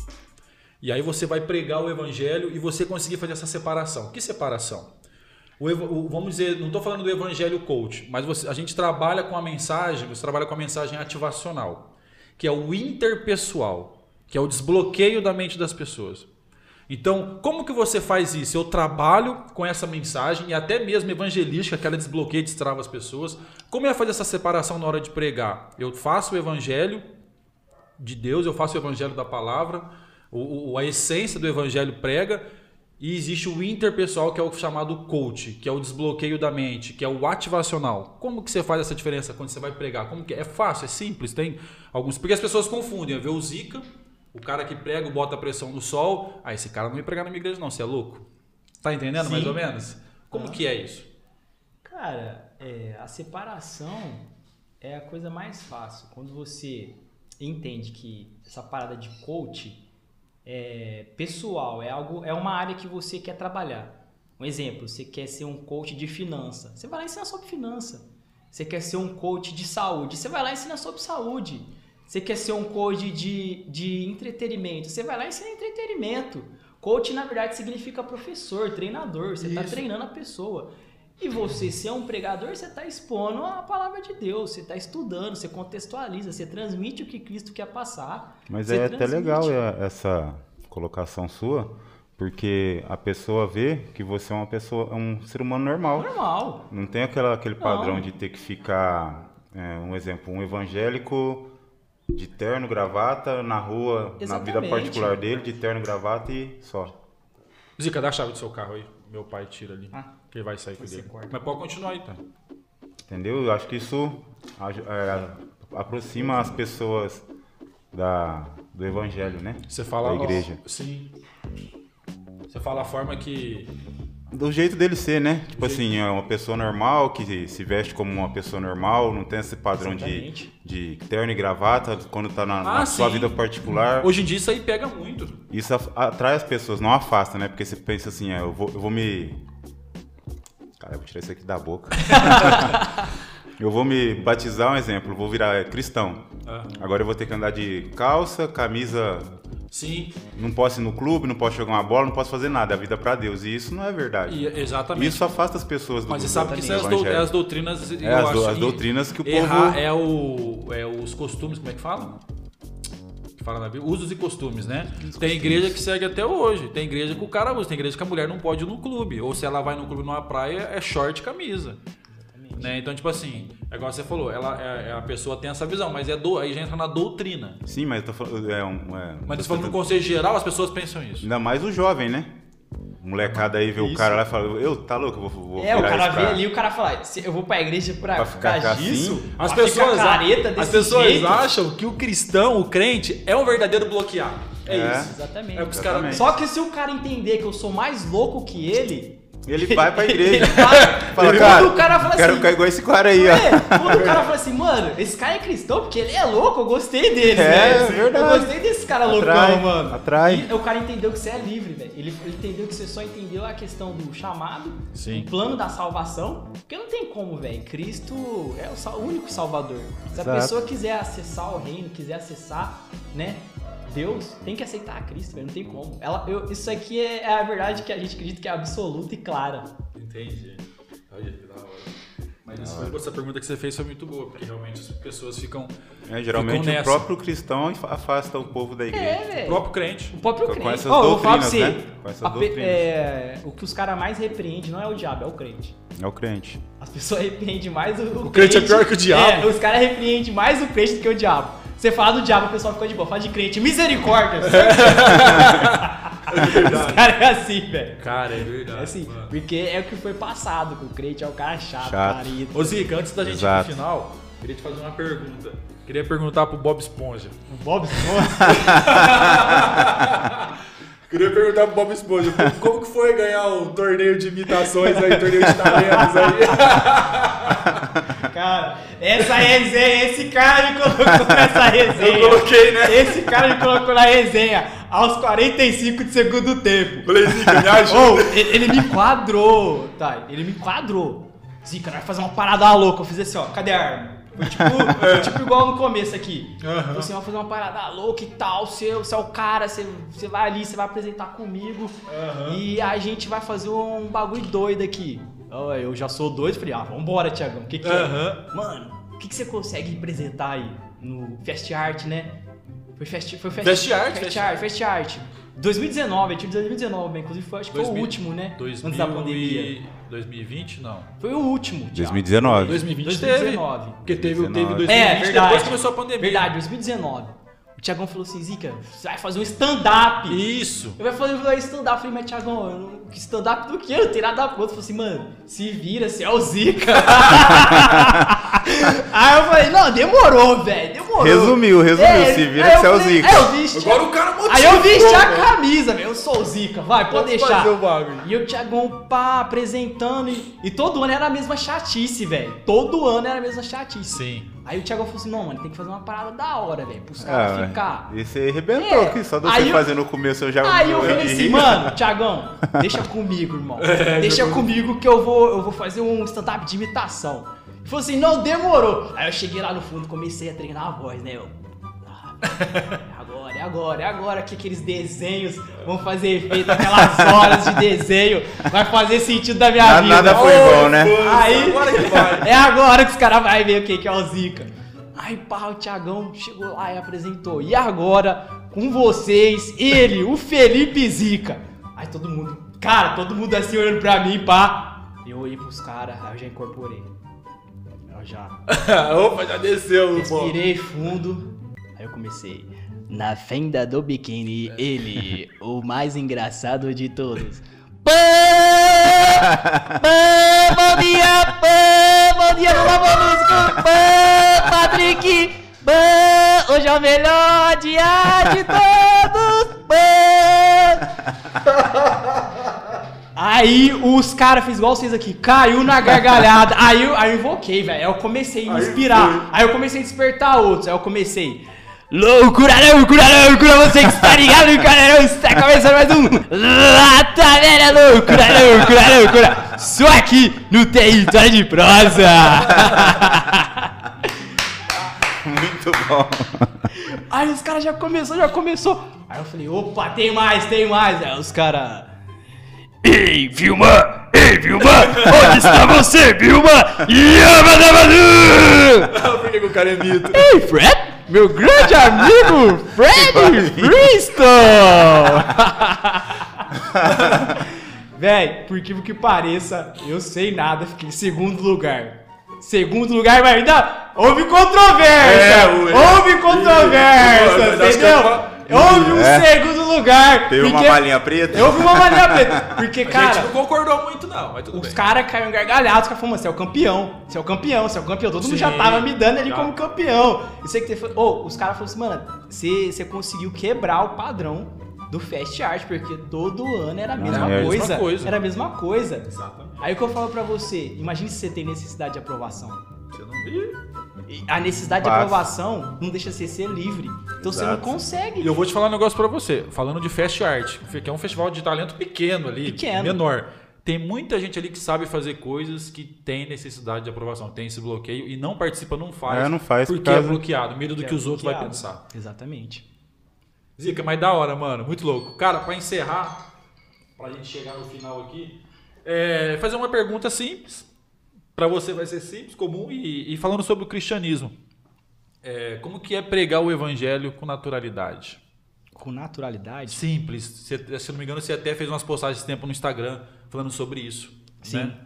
E aí você vai pregar o evangelho e você conseguir fazer essa separação. Que separação? O o- vamos dizer, não estou falando do evangelho coach, mas você- a gente trabalha com a mensagem, você trabalha com a mensagem ativacional, que é o interpessoal, que é o desbloqueio da mente das pessoas. Então, como que você faz isso? Eu trabalho com essa mensagem e até mesmo evangelística, aquela desbloqueia e destrava as pessoas. Como é fazer essa separação na hora de pregar? Eu faço o evangelho de Deus, eu faço o evangelho da palavra, o, o- a essência do evangelho prega, e existe o interpessoal, que é o chamado coach, que é o desbloqueio da mente, que é o ativacional. Como que você faz essa diferença quando você vai pregar? Como que é? É fácil, é simples, tem alguns. Porque as pessoas confundem, vê o Zika, o cara que prega, bota a pressão no sol, ah, esse cara não vai pregar na minha igreja, não, você é louco. Tá entendendo mais Sim. ou menos? Como que é isso? Cara, é, a separação é a coisa mais fácil. Quando você entende que essa parada de coach é pessoal, é algo, é uma área que você quer trabalhar. Um exemplo, você quer ser um coach de finança, você vai lá ensinar sobre finança. Você quer ser um coach de saúde, você vai lá ensinar sobre saúde. Você quer ser um coach de, de entretenimento, você vai lá ensinar entretenimento. Coach, na verdade, significa professor, treinador, você está treinando a pessoa. E você ser um pregador, você está expondo a palavra de Deus, você está estudando, você contextualiza, você transmite o que Cristo quer passar. Mas é até transmite. legal é, essa colocação sua, porque a pessoa vê que você é uma pessoa, um ser humano normal. Normal. Não tem aquela, aquele padrão Não. de ter que ficar, é, um exemplo, um evangélico de terno, gravata, na rua, na vida Exatamente. particular dele, de terno, gravata e só. Zica, dá a chave do seu carro aí. Meu pai tira ali. Ah. que ele vai sair com corta. Mas pode continuar aí, tá? Entendeu? Eu acho que isso é, aproxima as pessoas da, do evangelho, né? Você fala. Da igreja. Sim. Você fala a forma que. Do jeito dele ser, né? Tipo assim, é uma pessoa normal que se veste como uma pessoa normal, não tem esse padrão de, Exatamente. De terno e gravata quando tá na, Ah, na sua vida particular. Hoje em dia isso aí pega muito. Isso atrai as pessoas, não afasta, né? Porque você pensa assim, é, eu, vou, eu vou me. Cara, eu vou tirar isso aqui da boca. eu vou me batizar, um exemplo, vou virar cristão. Ah. Agora eu vou ter que andar de calça, camisa. Sim. Não posso ir no clube, não posso jogar uma bola, não posso fazer nada. A vida é pra Deus. E isso não é verdade. E, exatamente. Isso afasta as pessoas do Mas você sabe que isso é as, é as doutrinas. eu É, as do- as doutrinas que o errar povo- É, o, é os costumes, como é que fala? Fala na Bíblia? Usos e costumes, né? Tem igreja que segue até hoje. Tem igreja que o cara usa. Tem igreja que a mulher não pode ir no clube. Ou se ela vai no clube numa praia, é short e camisa. Né? Então, tipo assim, é igual você falou, ela, é, é- a pessoa tem essa visão, mas é do, aí já entra na doutrina. Sim, mas eu tô falando. É um, é, Mas se for no conselho geral, as pessoas pensam isso. Ainda mais o jovem, né? Molecada aí vê o Isso. cara lá e fala, eu, tá louco, eu vou, vou É, o cara vê pra- ali, o cara fala, "Se eu vou pra igreja pra, Pra ficar assim? disso. As pessoas, ficar careta as pessoas jeito." acham que o cristão, o crente, é um verdadeiro bloqueado. É, É. isso. Exatamente. É o que os Exatamente. caras. Só que se o cara entender que eu sou mais louco que ele. Ele vai pra igreja. ele vai- Fala, quando cara, o cara fala quero assim. ficar igual esse cara aí, ó. É, quando o cara fala assim, mano, esse cara é cristão porque ele é louco, eu gostei dele, É, né? verdade. Eu gostei desse cara Atrai, loucão, mano. atrai. E o cara entendeu que você é livre, velho. Ele, ele entendeu que você só entendeu a questão do chamado, Sim. o plano da salvação. Porque não tem como, velho. Cristo é o, único salvador. Se a Exato. pessoa quiser acessar o reino, quiser acessar, né? Deus tem que aceitar a Cristo, velho. Não tem como. Ela, eu- isso aqui é, é a verdade que a gente acredita que é absoluta e clara. Entendi. Olha que da hora. Mas isso essa pergunta que você fez foi muito boa, porque realmente as pessoas ficam. É, geralmente Ficam o próprio cristão afasta o povo da igreja. É, O próprio crente. O próprio Com crente. essas vou falar pra doutrinas, você. né? Com essas doutrinas. é, o que os caras mais repreendem não é o diabo, é o crente. É o crente. As pessoas repreendem mais o, O crente é pior que o diabo? É, os caras repreendem mais o crente do que o diabo. Você fala do diabo, o pessoal fica de boa. Fala de crente, misericórdia. os caras é assim, velho. Cara, é verdade. É assim, mano. porque é o que foi passado, que o crente é o cara chato, Chato. careta. Ô Zica, antes da gente ir Exato. pro final, queria te fazer uma pergunta. Queria perguntar pro Bob Esponja. O Bob Esponja. Queria perguntar pro Bob Esponja, como, que foi ganhar um torneio de imitações aí, torneio de talentos aí? Cara, essa resenha, esse cara me colocou nessa resenha. Eu coloquei, né? Esse cara me colocou na resenha aos 45 de segundo tempo. Falei, Zica, me ajuda. Ou, ele, ele me enquadrou, tá? Ele me enquadrou. Zica, vai fazer uma parada louca. Eu fiz assim, ó, cadê a arma? Foi tipo, tipo igual no começo aqui. Aham. Você vai fazer uma parada louca e tal, você, você é o cara, você, você vai ali, você vai apresentar comigo. E a gente vai fazer um bagulho doido aqui. Eu já sou doido, falei, ah, vambora, Tiagão. O que, que é? Mano, o que, que você consegue representar aí no Fest Art, né? Foi Fest, foi fest, Fest Art, Fest Fest Art, Fest Art. 2019, tinha 2019, né? inclusive foi, acho que foi o 2000, último, né? 2000 Antes da pandemia. e- 2020, não. Foi o último. Thiago. 2019. 2020 2019. teve. Porque teve, teve 2019. 2020, É, verdade. depois começou a pandemia. Verdade, 2019. O Tiagão falou assim, Zica, você vai fazer um stand-up. Isso. Eu vai fazer um stand-up. Eu falei, mas Tiagão, stand-up do quê? Eu não tenho nada pronto. Eu falei assim, mano, se vira, você é o Zica. Aí eu falei, não, demorou, velho, demorou. Resumiu, resumiu, se vira que eu você é o Zica. Aí eu vesti, Agora o cara motivou, Aí eu vesti a velho. camisa, velho, eu sou o Zica, vai, pode Pode deixar. fazer o bagulho. E o Tiagão, pá, apresentando, e, e todo ano era a mesma chatice, velho. Todo ano era a mesma chatice. Sim. Aí o Thiago falou assim, não, mano, tem que fazer uma parada da hora, velho, pros caras Ah, ficar. e você arrebentou É. aqui, só de você eu- fazer no começo eu já Aí eu falei assim, mano, Thiagão, deixa comigo, irmão. deixa comigo que eu vou, eu vou fazer um stand-up de imitação. Falou assim, não, demorou. Aí eu cheguei lá no fundo, comecei a treinar a voz, né? Eu, ah, é agora, é agora, é agora que aqueles desenhos vão fazer efeito, aquelas horas de desenho, vai fazer sentido da minha Nada- vida. nada foi bom, né? Aí, Agora que vai. é agora que os caras vão ver o que que é o Zica. Aí, pá, o Thiagão chegou lá e apresentou. E agora, com vocês, ele, o Felipe Zica. Aí todo mundo, cara, todo mundo assim olhando pra mim, pá. Eu olhei pros caras, aí eu já incorporei. Eu já Opa, já desceu, pô. respirei fundo. Aí eu comecei. Na fenda do biquíni, ele, o mais engraçado de todos. Pã, pã, bom dia, pã, bom dia, Lula Molusco, pã, Patrick, pã, hoje é o melhor dia de todos, Aí os caras fiz igual vocês aqui, caiu na gargalhada. aí, eu, aí eu invoquei, velho. Aí eu comecei a me inspirar. Aí eu comecei a despertar outros. Aí eu comecei. Loucura, loucura, loucura, você que está ligado, cara, está começando mais um Lata Velha Loucura, loucura, loucura, só aqui no território de prosa. Muito bom. Aí os caras já começou, já começou. Aí eu falei, opa, tem mais, tem mais. Aí os caras. Ei, Vilma! Ei, Vilma! Onde está você, Vilma? Yamadabadu! Por que o cara é mito? Ei, Fred! Meu grande amigo, Fred Bristol! Véi, por que que pareça, eu sei nada, fiquei em segundo lugar. segundo lugar, mas ainda houve controvérsia. É, houve controvérsia, que entendeu? Eu- Houve um É. segundo lugar. Teve uma balinha preta? Houve uma balinha preta. Porque, A cara, gente não concordou muito, não, mas tudo os caras caíram gargalhados, os caras falaram, você é o campeão, você é o campeão, você é o campeão. Todo mundo Sim, já tava me dando ali já. como campeão. Isso aí que você Ô, os caras falaram assim, mano, você, você conseguiu quebrar o padrão do Fast Art, porque todo ano era a mesma, é a coisa, mesma coisa. Era a mesma coisa. Exatamente. Aí o que eu falo pra você, imagine se você tem necessidade de aprovação. Você não viu? A necessidade de Fácil. aprovação não deixa você ser livre. Então você não Exato. consegue. E eu vou te falar um negócio pra você. Falando de Fast Art, que é um festival de talento pequeno ali. Pequeno. Menor. Tem muita gente ali que sabe fazer coisas que tem necessidade de aprovação, tem esse bloqueio e não participa, não faz. É, não faz por porque é causa- bloqueado, medo do Que que é os outros vão pensar. Exatamente. Zica, mas da hora, mano. Muito louco. Cara, pra encerrar, pra gente chegar no final aqui, é, fazer uma pergunta simples. Pra você vai ser simples, comum e, e falando sobre o cristianismo. É, como que é pregar o evangelho com naturalidade? Com naturalidade. Simples. Você- se não me engano, você até fez umas postagens esse tempo no Instagram falando sobre isso. Sim. Né?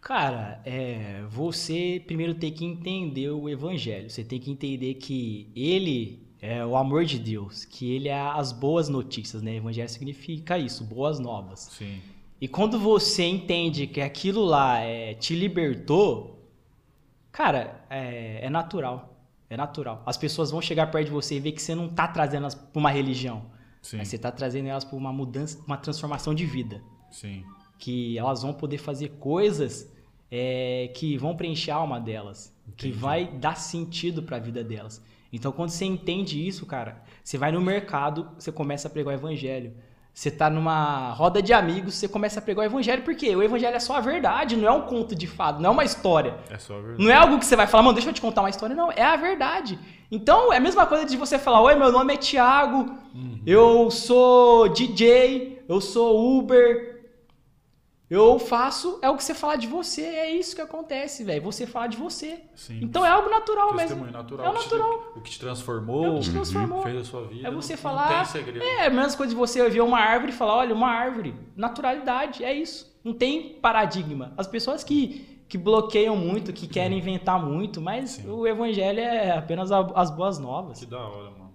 Cara, é, você primeiro tem que entender o evangelho. Você tem que entender que ele é o amor de Deus, que ele é as boas notícias, né? Evangelho significa isso, boas novas. Sim. E quando você entende que aquilo lá é, te libertou, cara, é, é natural. É natural. As pessoas vão chegar perto de você e ver que você não tá trazendo elas pra uma religião. Sim. Mas você tá trazendo elas pra uma mudança, uma transformação de vida Sim. que elas vão poder fazer coisas é, que vão preencher a alma delas, que vai dar sentido para a vida delas. Então, quando você entende isso, cara, você vai no mercado, você começa a pregar o evangelho. Você tá numa roda de amigos, você começa a pregar o evangelho, porque o evangelho é só a verdade, não é um conto de fado, não é uma história. É só verdade. Não é algo que você vai falar, mano, deixa eu te contar uma história. Não, é a verdade. Então, é a mesma coisa de você falar, oi, meu nome é Thiago, eu sou DJ, eu sou Uber, eu faço, é o que você falar de você, é isso que acontece, velho. Você falar de você. Sim. Então é algo natural mesmo. Testemunho natural. É o o que te- natural. o que te transformou, É o que te transformou. fez a sua vida. É você não, falar. Não tem segredo. É a mesma coisa de você ver uma árvore e falar, olha, uma árvore. Naturalidade, é isso. Não tem paradigma. As pessoas que, que bloqueiam muito, que querem inventar muito, mas o evangelho é apenas as boas novas. Que da hora, mano.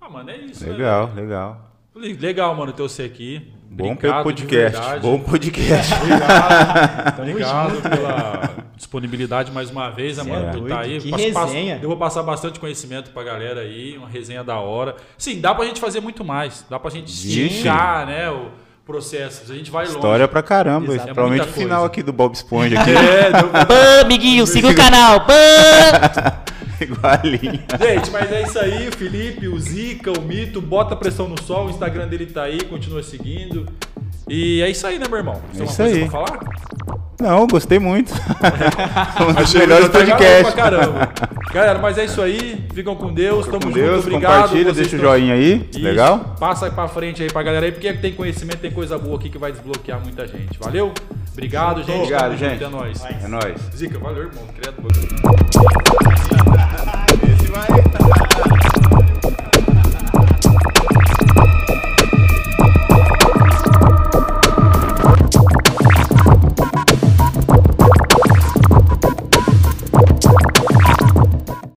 Ah, mano, é isso. né, Legal, legal. velho? Legal, mano, ter você aqui. Bom Obrigado, pelo de podcast. Bom podcast. Obrigado, obrigado pela disponibilidade mais uma vez, Cê mano, é por estar aí. que Passo- passo- resenha. eu vou passar bastante conhecimento pra galera aí, uma resenha da hora. Sim, dá pra gente fazer muito mais. Dá pra gente esticar, né, o processo. A gente vai longe. História pra caramba. Exato. Provavelmente É o final aqui do Bob Esponja aqui. É, deu- Bã, amiguinho, siga o canal. Bã! Igualinho. Gente, mas é isso aí, o Felipe, o Zica, o Mito, bota a pressão no sol, o Instagram dele tá aí, continua seguindo. E é isso aí, né, meu irmão? Tem É uma isso coisa aí. pra falar? Não, gostei muito. um dos Achei melhores tá podcasts. Caramba. Galera, mas é isso aí. Ficam com Deus. Fica tamo com junto. Deus, obrigado. Compartilha, deixa o joinha aí. Isso. Legal? Passa pra frente aí pra galera aí, porque tem conhecimento, tem coisa boa aqui que vai desbloquear muita gente. Valeu? Obrigado, gente. Obrigado, tamo gente. Junto. É nóis. É nóis. Zica, valeu, irmão. Credo. Esse vai.